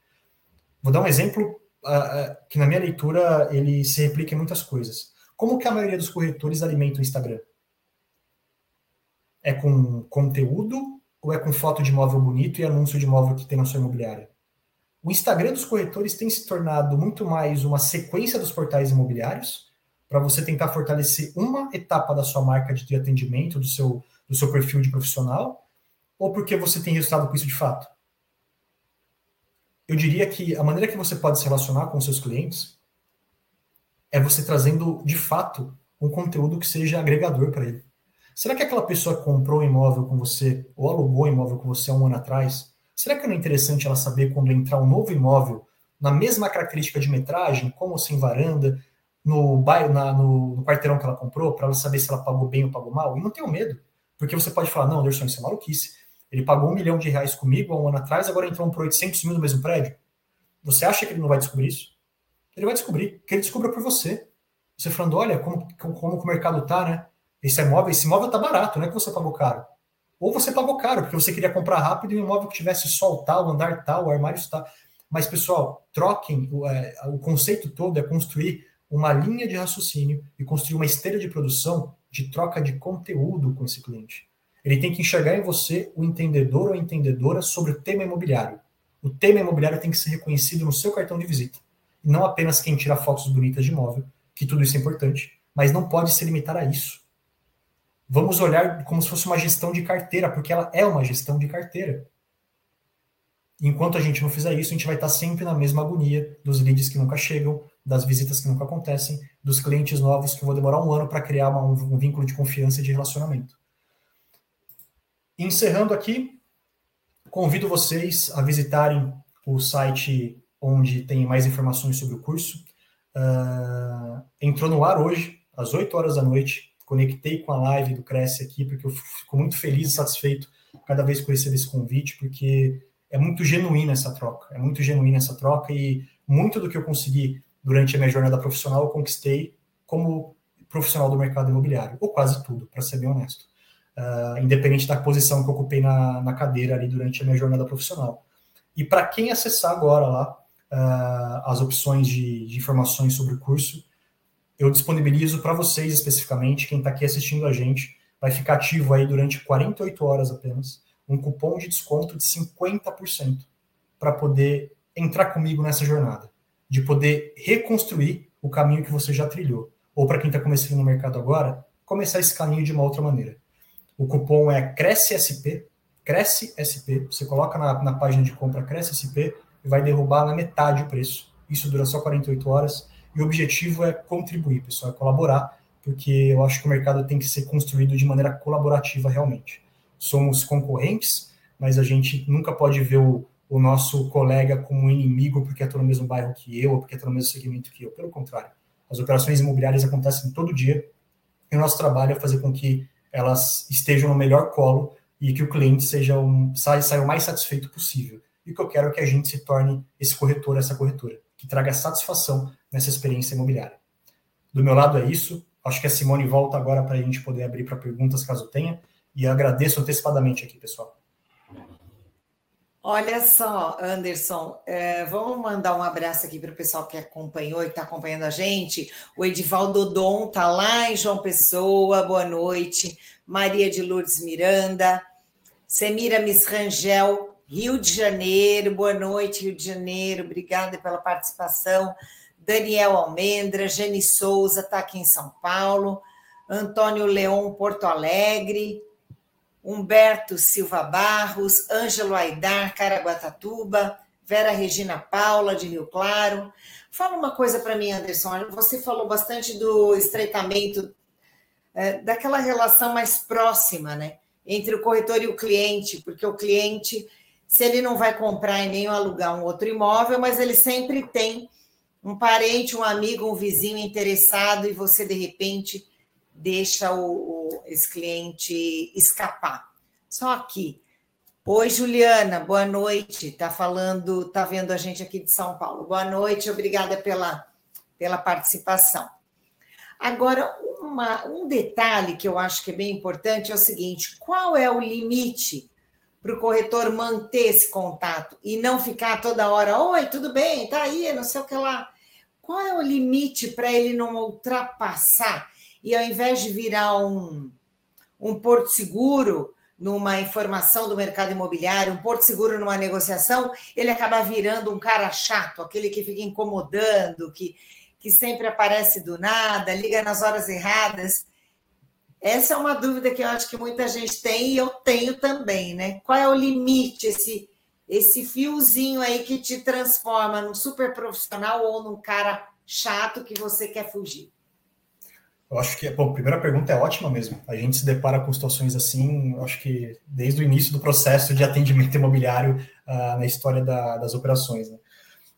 Vou dar um exemplo uh, que na minha leitura ele se replica em muitas coisas. Como que a maioria dos corretores alimenta o Instagram? É com conteúdo ou é com foto de imóvel bonito e anúncio de imóvel que tem na sua imobiliária? O Instagram dos corretores tem se tornado muito mais uma sequência dos portais imobiliários, para você tentar fortalecer uma etapa da sua marca de atendimento, do seu, do seu perfil de profissional, ou porque você tem resultado com isso de fato? Eu diria que a maneira que você pode se relacionar com seus clientes é você trazendo de fato um conteúdo que seja agregador para ele. Será que aquela pessoa comprou um imóvel com você ou alugou um imóvel com você há um ano atrás, será que não é interessante ela saber quando entrar um novo imóvel na mesma característica de metragem, como sem varanda, no bairro, na, no, no, quarteirão que ela comprou, para ela saber se ela pagou bem ou pagou mal? E não tenho medo, porque você pode falar, não, Anderson, isso é maluquice. Ele pagou um milhão de reais comigo há um ano atrás, agora entrou um por 800 mil no mesmo prédio. Você acha que ele não vai descobrir isso? Ele vai descobrir, que ele descubra por você. Você falando, olha como, como, como o mercado tá, né? Esse imóvel, esse imóvel tá barato, não é que você pagou caro. Ou você pagou caro, porque você queria comprar rápido e um imóvel que tivesse sol tal, andar tal, armário tal. Mas, pessoal, troquem, o, é, o conceito todo é construir uma linha de raciocínio e construir uma esteira de produção de troca de conteúdo com esse cliente. Ele tem que enxergar em você o entendedor ou entendedora sobre o tema imobiliário. O tema imobiliário tem que ser reconhecido no seu cartão de visita. E não apenas quem tira fotos bonitas de imóvel, que tudo isso é importante, mas não pode se limitar a isso. Vamos olhar como se fosse uma gestão de carteira, porque ela é uma gestão de carteira. Enquanto a gente não fizer isso, a gente vai estar sempre na mesma agonia dos leads que nunca chegam, das visitas que nunca acontecem, dos clientes novos que vão demorar um ano para criar uma, um vínculo de confiança e de relacionamento. Encerrando aqui, convido vocês a visitarem o site onde tem mais informações sobre o curso. Uh, entrou no ar hoje, às 8 horas da noite. Conectei com a live do Cresce aqui, porque eu fico muito feliz e satisfeito cada vez que eu recebo esse convite, porque é muito genuína essa troca. É muito genuína essa troca e muito do que eu consegui durante a minha jornada profissional eu conquistei como profissional do mercado imobiliário, ou quase tudo, para ser bem honesto uh, independente da posição que eu ocupei na, na cadeira ali durante a minha jornada profissional. E para quem acessar agora lá uh, as opções de, de, informações sobre o curso, eu disponibilizo para vocês especificamente, quem está aqui assistindo a gente, vai ficar ativo aí durante 48 horas apenas, um cupom de desconto de 50% para poder entrar comigo nessa jornada, de poder reconstruir o caminho que você já trilhou. Ou para quem está começando no mercado agora, começar esse caminho de uma outra maneira. O cupom é CRESCESP, CRESCESP. Você coloca na, na página de compra CRESCESP e vai derrubar na metade o preço. Isso dura só 48 horas. E o objetivo é contribuir, pessoal, é colaborar, porque eu acho que o mercado tem que ser construído de maneira colaborativa realmente. Somos concorrentes, mas a gente nunca pode ver o, o nosso colega como inimigo porque atua no mesmo bairro que eu, ou porque atua no mesmo segmento que eu. Pelo contrário, as operações imobiliárias acontecem todo dia e o nosso trabalho é fazer com que elas estejam no melhor colo e que o cliente seja um, saia, saia o mais satisfeito possível. E o que eu quero é que a gente se torne esse corretor, essa corretora, que traga satisfação nessa experiência imobiliária. Do meu lado é isso. Acho que a Simone volta agora para a gente poder abrir para perguntas, caso tenha. E agradeço antecipadamente aqui, pessoal. Olha só, Anderson, é, vamos mandar um abraço aqui para o pessoal que acompanhou e está acompanhando a gente. O Edivaldo Dodon está lá em João Pessoa, boa noite. Maria de Lourdes Miranda, Semira Misrangel, Rio de Janeiro, boa noite, Rio de Janeiro, obrigada pela participação. Daniel Almendra, Jane Souza está aqui em São Paulo, Antônio Leão, Porto Alegre, Humberto Silva Barros, Ângelo Aidar, Caraguatatuba, Vera Regina Paula, de Rio Claro. Fala uma coisa para mim, Anderson. Você falou bastante do estreitamento, é, daquela relação mais próxima, né? Entre o corretor e o cliente, porque o cliente, se ele não vai comprar e nem alugar um outro imóvel, mas ele sempre tem um parente, um amigo, um vizinho interessado e você, de repente, deixa o, o, esse cliente escapar. Só que, oi Juliana, boa noite, está falando, está vendo a gente aqui de São Paulo. Boa noite, obrigada pela, pela participação. Agora, uma, um detalhe que eu acho que é bem importante é o seguinte: qual é o limite para o corretor manter esse contato e não ficar toda hora, oi, tudo bem, tá aí, não sei o que lá. Qual é o limite para ele não ultrapassar e ao invés de virar um, um porto seguro numa informação do mercado imobiliário, um porto seguro numa negociação, ele acaba virando um cara chato, aquele que fica incomodando, que, que sempre aparece do nada, liga nas horas erradas. Essa é uma dúvida que eu acho que muita gente tem e eu tenho também, né? Qual é o limite, esse, esse fiozinho aí que te transforma num super profissional ou num cara chato que você quer fugir? Eu acho que, bom, a primeira pergunta é ótima mesmo. A gente se depara com situações assim, acho que desde o início do processo de atendimento imobiliário uh, na história da, das operações. Né?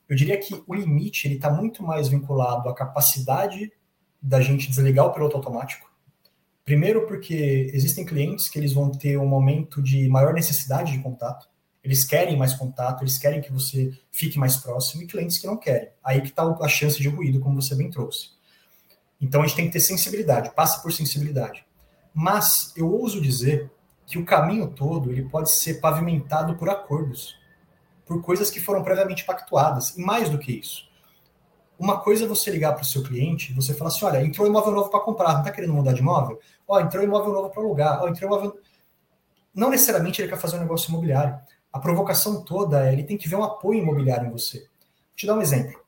Eu diria que o limite ele está muito mais vinculado à capacidade da gente desligar o piloto automático. Primeiro, porque existem clientes que eles vão ter um momento de maior necessidade de contato. Eles querem mais contato, eles querem que você fique mais próximo, e clientes que não querem. Aí que está a chance de ruído, como você bem trouxe. Então a gente tem que ter sensibilidade, passa por sensibilidade. Mas eu ouso dizer que o caminho todo ele pode ser pavimentado por acordos, por coisas que foram previamente pactuadas. E mais do que isso, uma coisa é você ligar para o seu cliente você falar assim: olha, entrou imóvel novo para comprar, não está querendo mudar de imóvel? Ó, entrou imóvel novo para alugar, ó, entrou imóvel. Não necessariamente ele quer fazer um negócio imobiliário. A provocação toda é ele tem que ver um apoio imobiliário em você. Vou te dar um exemplo.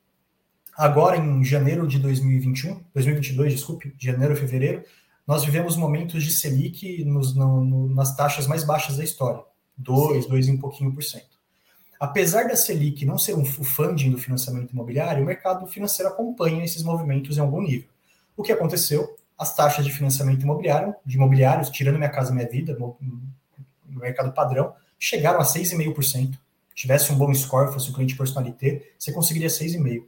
Agora, em janeiro de 2021, 2022, desculpe, de janeiro a fevereiro, nós vivemos momentos de Selic nos, no, no, nas taxas mais baixas da história. 2, 2 e um pouquinho por cento. Apesar da Selic não ser um funding do financiamento imobiliário, o mercado financeiro acompanha esses movimentos em algum nível. O que aconteceu? As taxas de financiamento imobiliário, de imobiliários, tirando Minha Casa Minha Vida, no, mercado padrão, chegaram a 6,5%. Tivesse um bom score, fosse um cliente personalité, você conseguiria 6,5%.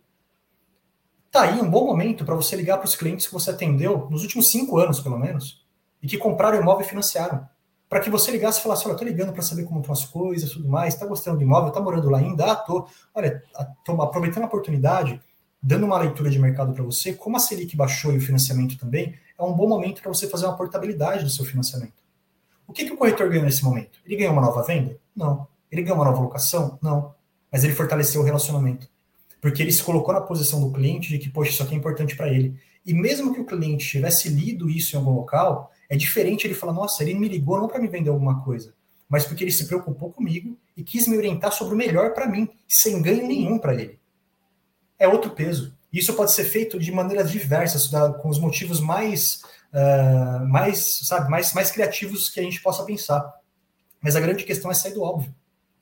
Tá aí um bom momento para você ligar para os clientes que você atendeu nos últimos cinco anos, pelo menos, e que compraram imóvel e financiaram. Para que você ligasse e falasse: Olha, tô ligando para saber como estão as coisas tudo mais, está gostando do imóvel, está morando lá ainda? Ah. Olha, tô aproveitando a oportunidade, dando uma leitura de mercado para você, como a Selic baixou e o financiamento também, é um bom momento para você fazer uma portabilidade do seu financiamento. O que, que o corretor ganhou nesse momento? Ele ganhou uma nova venda? Não. Ele ganhou uma nova locação? Não. Mas ele fortaleceu o relacionamento porque ele se colocou na posição do cliente de que, poxa, isso aqui é importante para ele. E mesmo que o cliente tivesse lido isso em algum local, é diferente ele falar, nossa, ele me ligou não para me vender alguma coisa, mas porque ele se preocupou comigo e quis me orientar sobre o melhor para mim, sem ganho nenhum para ele. É outro peso. Isso pode ser feito de maneiras diversas, com os motivos mais, uh, mais, sabe, mais, mais criativos que a gente possa pensar. Mas a grande questão é sair do óbvio.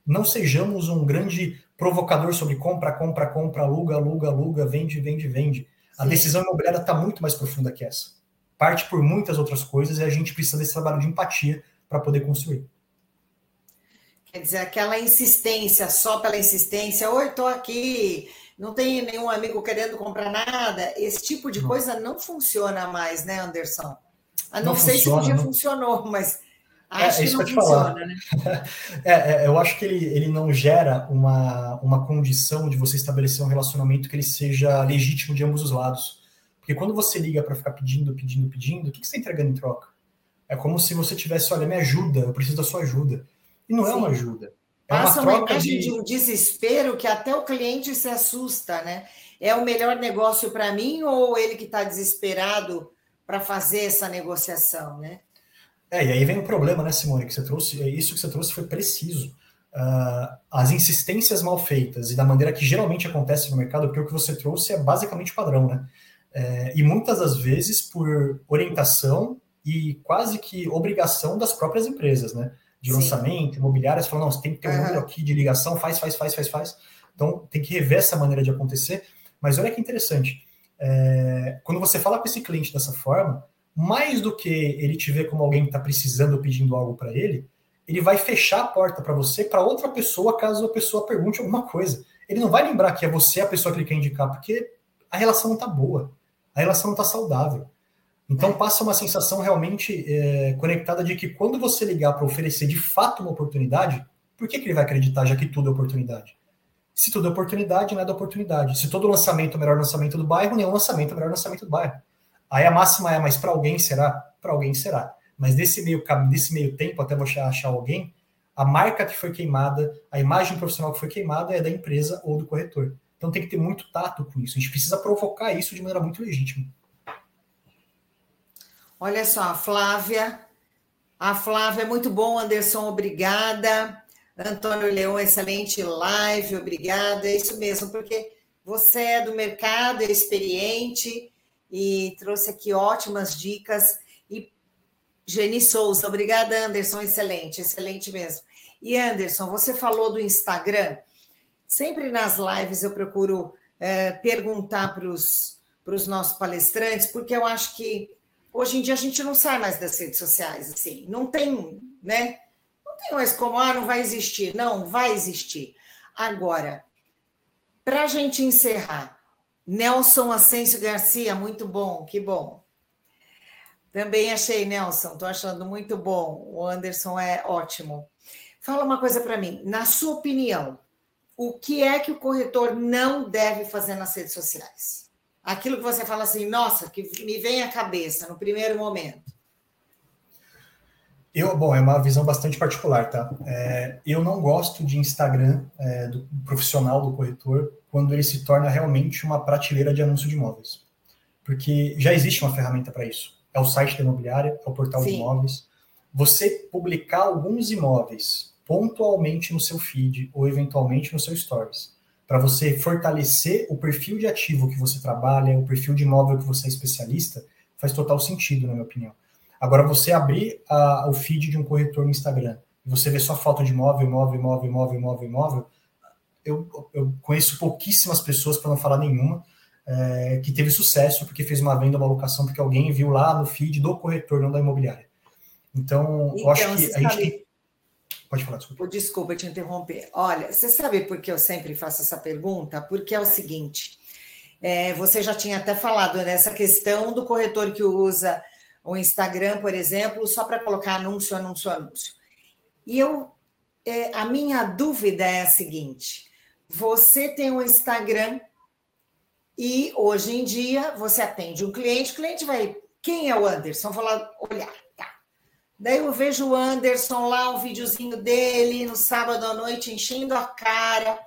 Não sejamos um grande provocador sobre compra, compra, compra, aluga, aluga, aluga, vende, vende, vende. A decisão imobiliária está muito mais profunda que essa. Parte por muitas outras coisas e a gente precisa desse trabalho de empatia para poder construir. Quer dizer, aquela insistência, só pela insistência, oi, estou aqui, não tem nenhum amigo querendo comprar nada, esse tipo de não. coisa não funciona mais, né, Anderson? A não, não sei funciona, se um dia funcionou, mas é, acho é, que não funciona, falar. né? é, é, eu acho que ele, ele não gera uma, uma condição de você estabelecer um relacionamento que ele seja legítimo de ambos os lados. Porque quando você liga para ficar pedindo, pedindo, pedindo, o que, que você está entregando em troca? É como se você tivesse, olha, me ajuda, eu preciso da sua ajuda. E não Sim. é uma ajuda. É Passa uma, uma imagem de... de um desespero que até o cliente se assusta, né? É o melhor negócio para mim ou ele que está desesperado para fazer essa negociação, né? É, e aí vem o problema, né, Simone, que você trouxe, isso que você trouxe foi preciso. Uh, as insistências mal feitas e da maneira que geralmente acontece no mercado, porque o que você trouxe é basicamente padrão, né? É, e muitas das vezes por orientação e quase que obrigação das próprias empresas, né? De Sim. lançamento, imobiliárias, falando, não, você tem que ter um uhum. número aqui de ligação, faz, faz, faz, faz, faz. Então tem que rever essa maneira de acontecer. Mas olha que interessante. É, quando você fala com esse cliente dessa forma, mais do que ele te ver como alguém que está precisando ou pedindo algo para ele, ele vai fechar a porta para você para outra pessoa caso a pessoa pergunte alguma coisa. Ele não vai lembrar que é você a pessoa que ele quer indicar, porque a relação não está boa, a relação não está saudável. Então passa uma sensação realmente é, conectada de que quando você ligar para oferecer de fato uma oportunidade, por que, que ele vai acreditar já que tudo é oportunidade? Se tudo é oportunidade, nada é oportunidade. Se todo lançamento é o melhor lançamento do bairro, nenhum lançamento é o melhor lançamento do bairro. Aí a máxima é, mas para alguém será? Para alguém será. Mas nesse meio, nesse meio tempo, até você achar alguém, a marca que foi queimada, a imagem profissional que foi queimada é da empresa ou do corretor. Então tem que ter muito tato com isso. A gente precisa provocar isso de maneira muito legítima. Olha só, a Flávia. A Flávia, muito bom, Anderson, obrigada. Antônio Leão, excelente live, obrigada. É isso mesmo, porque você é do mercado, é experiente e trouxe aqui ótimas dicas. E Geni Souza, obrigada, Anderson, excelente, excelente mesmo. E Anderson, você falou do Instagram. Sempre nas lives eu procuro é, perguntar para os nossos palestrantes, porque eu acho que hoje em dia a gente não sai mais das redes sociais, assim, não tem, né? Não tem mais como, ah, não vai existir. Não, vai existir. Agora, para a gente encerrar, Nelson Ascenso Garcia, muito bom, que bom. Também achei, Nelson, estou achando muito bom. O Anderson é ótimo. Fala uma coisa para mim, na sua opinião, o que é que o corretor não deve fazer nas redes sociais? Aquilo que você fala assim, nossa, que me vem à cabeça no primeiro momento. Eu, bom, é uma visão bastante particular, tá? É, eu não gosto de Instagram é, do profissional do corretor quando ele se torna realmente uma prateleira de anúncio de imóveis. Porque já existe uma ferramenta para isso. É o site da imobiliária, é o portal Sim. de imóveis. Você publicar alguns imóveis pontualmente no seu feed ou eventualmente no seu stories, para você fortalecer o perfil de ativo que você trabalha, o perfil de imóvel que você é especialista, faz total sentido, na minha opinião. Agora, você abrir a, o feed de um corretor no Instagram e você ver só foto de imóvel, imóvel, imóvel, imóvel, imóvel, imóvel, eu, eu conheço pouquíssimas pessoas, para não falar nenhuma, é, que teve sucesso porque fez uma venda, uma locação, porque alguém viu lá no feed do corretor, não da imobiliária. Então, então eu acho então, que a gente tem Pode falar, desculpa. Desculpa te interromper. Olha, você sabe por que eu sempre faço essa pergunta? Porque é o seguinte: é, você já tinha até falado nessa questão do corretor que usa o Instagram, por exemplo, só para colocar anúncio, anúncio, anúncio. E eu, é, a minha dúvida é a seguinte: você tem um Instagram e hoje em dia você atende um cliente, o cliente vai. Quem é o Anderson? Vou lá olhar. Daí eu vejo o Anderson lá, um videozinho dele no sábado à noite, enchendo a cara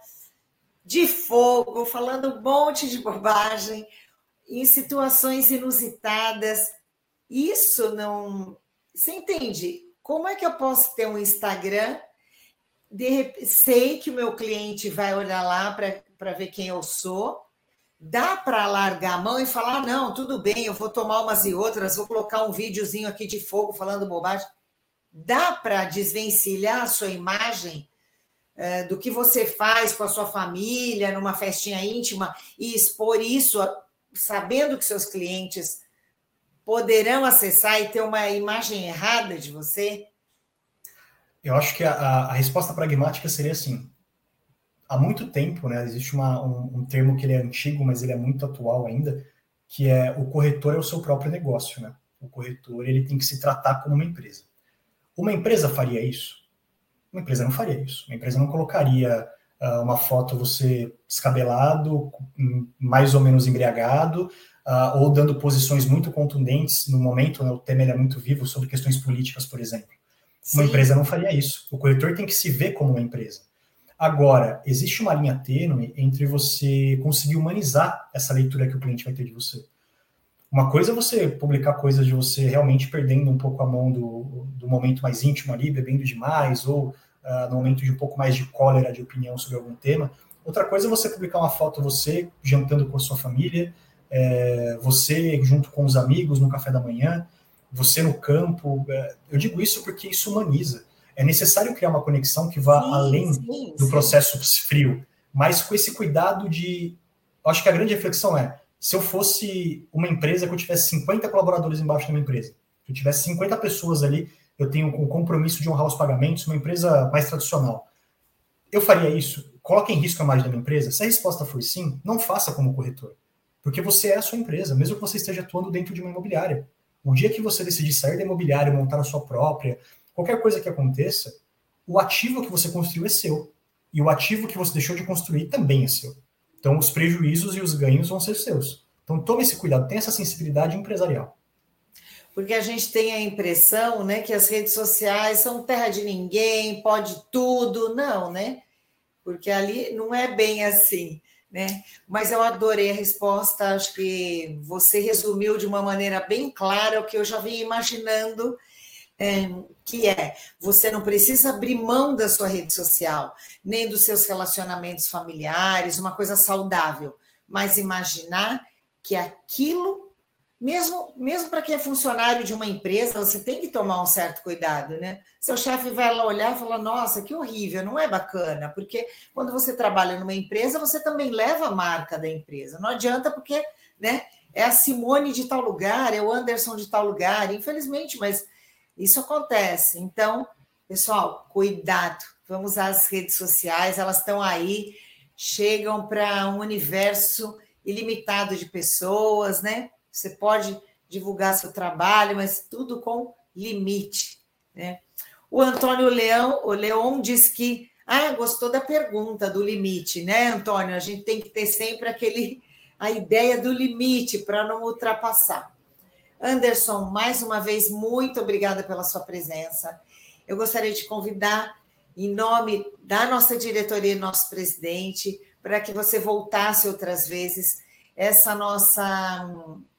de fogo, falando um monte de bobagem, em situações inusitadas. Isso não. Você entende? Como é que eu posso ter um Instagram? De... Sei que o meu cliente vai olhar lá para ver quem eu sou, dá para largar a mão e falar: não, tudo bem, eu vou tomar umas e outras, vou colocar um videozinho aqui de fogo falando bobagem. Dá para desvencilhar a sua imagem é, do que você faz com a sua família, numa festinha íntima, e expor isso, sabendo que seus clientes poderão acessar e ter uma imagem errada de você? Eu acho que a, a resposta pragmática seria assim: há muito tempo, né, existe uma, um, um, termo que ele é antigo, mas ele é muito atual ainda, que é o corretor é o seu próprio negócio, né? O corretor ele tem que se tratar como uma empresa. Uma empresa faria isso? Uma empresa não faria isso. Uma empresa não colocaria uh, uma foto você descabelado, mais ou menos embriagado, uh, ou dando posições muito contundentes no momento, né, o tema é muito vivo sobre questões políticas, por exemplo. Sim. Uma empresa não faria isso. O corretor tem que se ver como uma empresa. Agora, existe uma linha tênue entre você conseguir humanizar essa leitura que o cliente vai ter de você. Uma coisa é você publicar coisas de você realmente perdendo um pouco a mão do, do momento mais íntimo ali, bebendo demais, ou uh, no momento de um pouco mais de cólera de opinião sobre algum tema. Outra coisa é você publicar uma foto você jantando com a sua família, é, você junto com os amigos no café da manhã, você no campo. É, eu digo isso porque isso humaniza é necessário criar uma conexão que vá sim, além sim, do processo frio, mas com esse cuidado de. Eu acho que a grande reflexão é: se eu fosse uma empresa que eu tivesse 50 colaboradores embaixo da minha empresa, que eu tivesse 50 pessoas ali, eu tenho o compromisso de honrar os pagamentos, uma empresa mais tradicional. Eu faria isso? Coloque em risco a imagem da minha empresa? Se a resposta for sim, não faça como corretor. Porque você é a sua empresa, mesmo que você esteja atuando dentro de uma imobiliária. O dia que você decidir sair da imobiliária, montar a sua própria, qualquer coisa que aconteça, o ativo que você construiu é seu. E o ativo que você deixou de construir também é seu. Então, os prejuízos e os ganhos vão ser seus. Então, tome esse cuidado, tenha essa sensibilidade empresarial. Porque a gente tem a impressão né, que as redes sociais são terra de ninguém, pode tudo. Não, né? Porque ali não é bem assim. Né? Mas eu adorei a resposta, acho que você resumiu de uma maneira bem clara o que eu já vinha imaginando é, que é você não precisa abrir mão da sua rede social, nem dos seus relacionamentos familiares, uma coisa saudável, mas imaginar que aquilo, mesmo, mesmo para quem é funcionário de uma empresa, você tem que tomar um certo cuidado, né? Seu chefe vai lá olhar e falar: nossa, que horrível, não é bacana, porque quando você trabalha numa empresa, você também leva a marca da empresa. Não adianta porque, né? é a Simone de tal lugar, é o Anderson de tal lugar. Infelizmente, mas isso acontece. Então, pessoal, cuidado. Vamos às redes sociais, elas estão aí, chegam para um universo ilimitado de pessoas, né? Você pode divulgar seu trabalho, mas tudo com limite, né? O Antônio Leão, o Leon diz que ah, gostou da pergunta do limite, né, Antônio? A gente tem que ter sempre aquele a ideia do limite para não ultrapassar. Anderson, mais uma vez, muito obrigada pela sua presença. Eu gostaria de convidar, em nome da nossa diretoria e nosso presidente, para que você voltasse outras vezes. Essa nossa,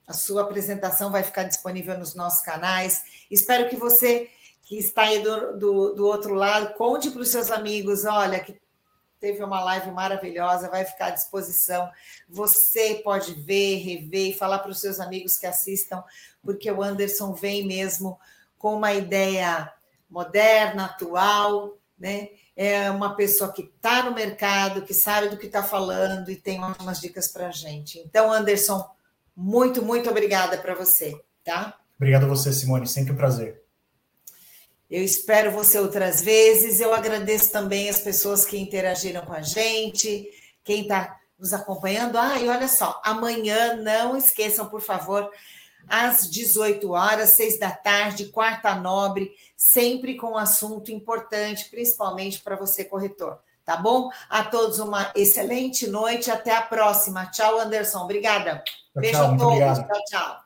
a sua apresentação vai ficar disponível nos nossos canais. Espero que você que está aí do, do, do outro lado, conte para os seus amigos, olha, que teve uma live maravilhosa, vai ficar à disposição. Você pode ver, rever e falar para os seus amigos que assistam, porque o Anderson vem mesmo com uma ideia moderna, atual, né? É uma pessoa que está no mercado, que sabe do que está falando e tem umas dicas para a gente. Então, Anderson, muito, muito obrigada para você, tá? Obrigado a você, Simone, sempre um prazer. Eu espero você outras vezes. Eu agradeço também as pessoas que interagiram com a gente, quem está nos acompanhando. Ah, e olha só, amanhã, não esqueçam, por favor, às 18 horas, 6 da tarde, quarta nobre, sempre com um assunto importante, principalmente para você, corretor. Tá bom? A todos uma excelente noite. Até a próxima. Tchau, Anderson. Obrigada. Tchau, Beijo tchau, a todos. Tchau, tchau.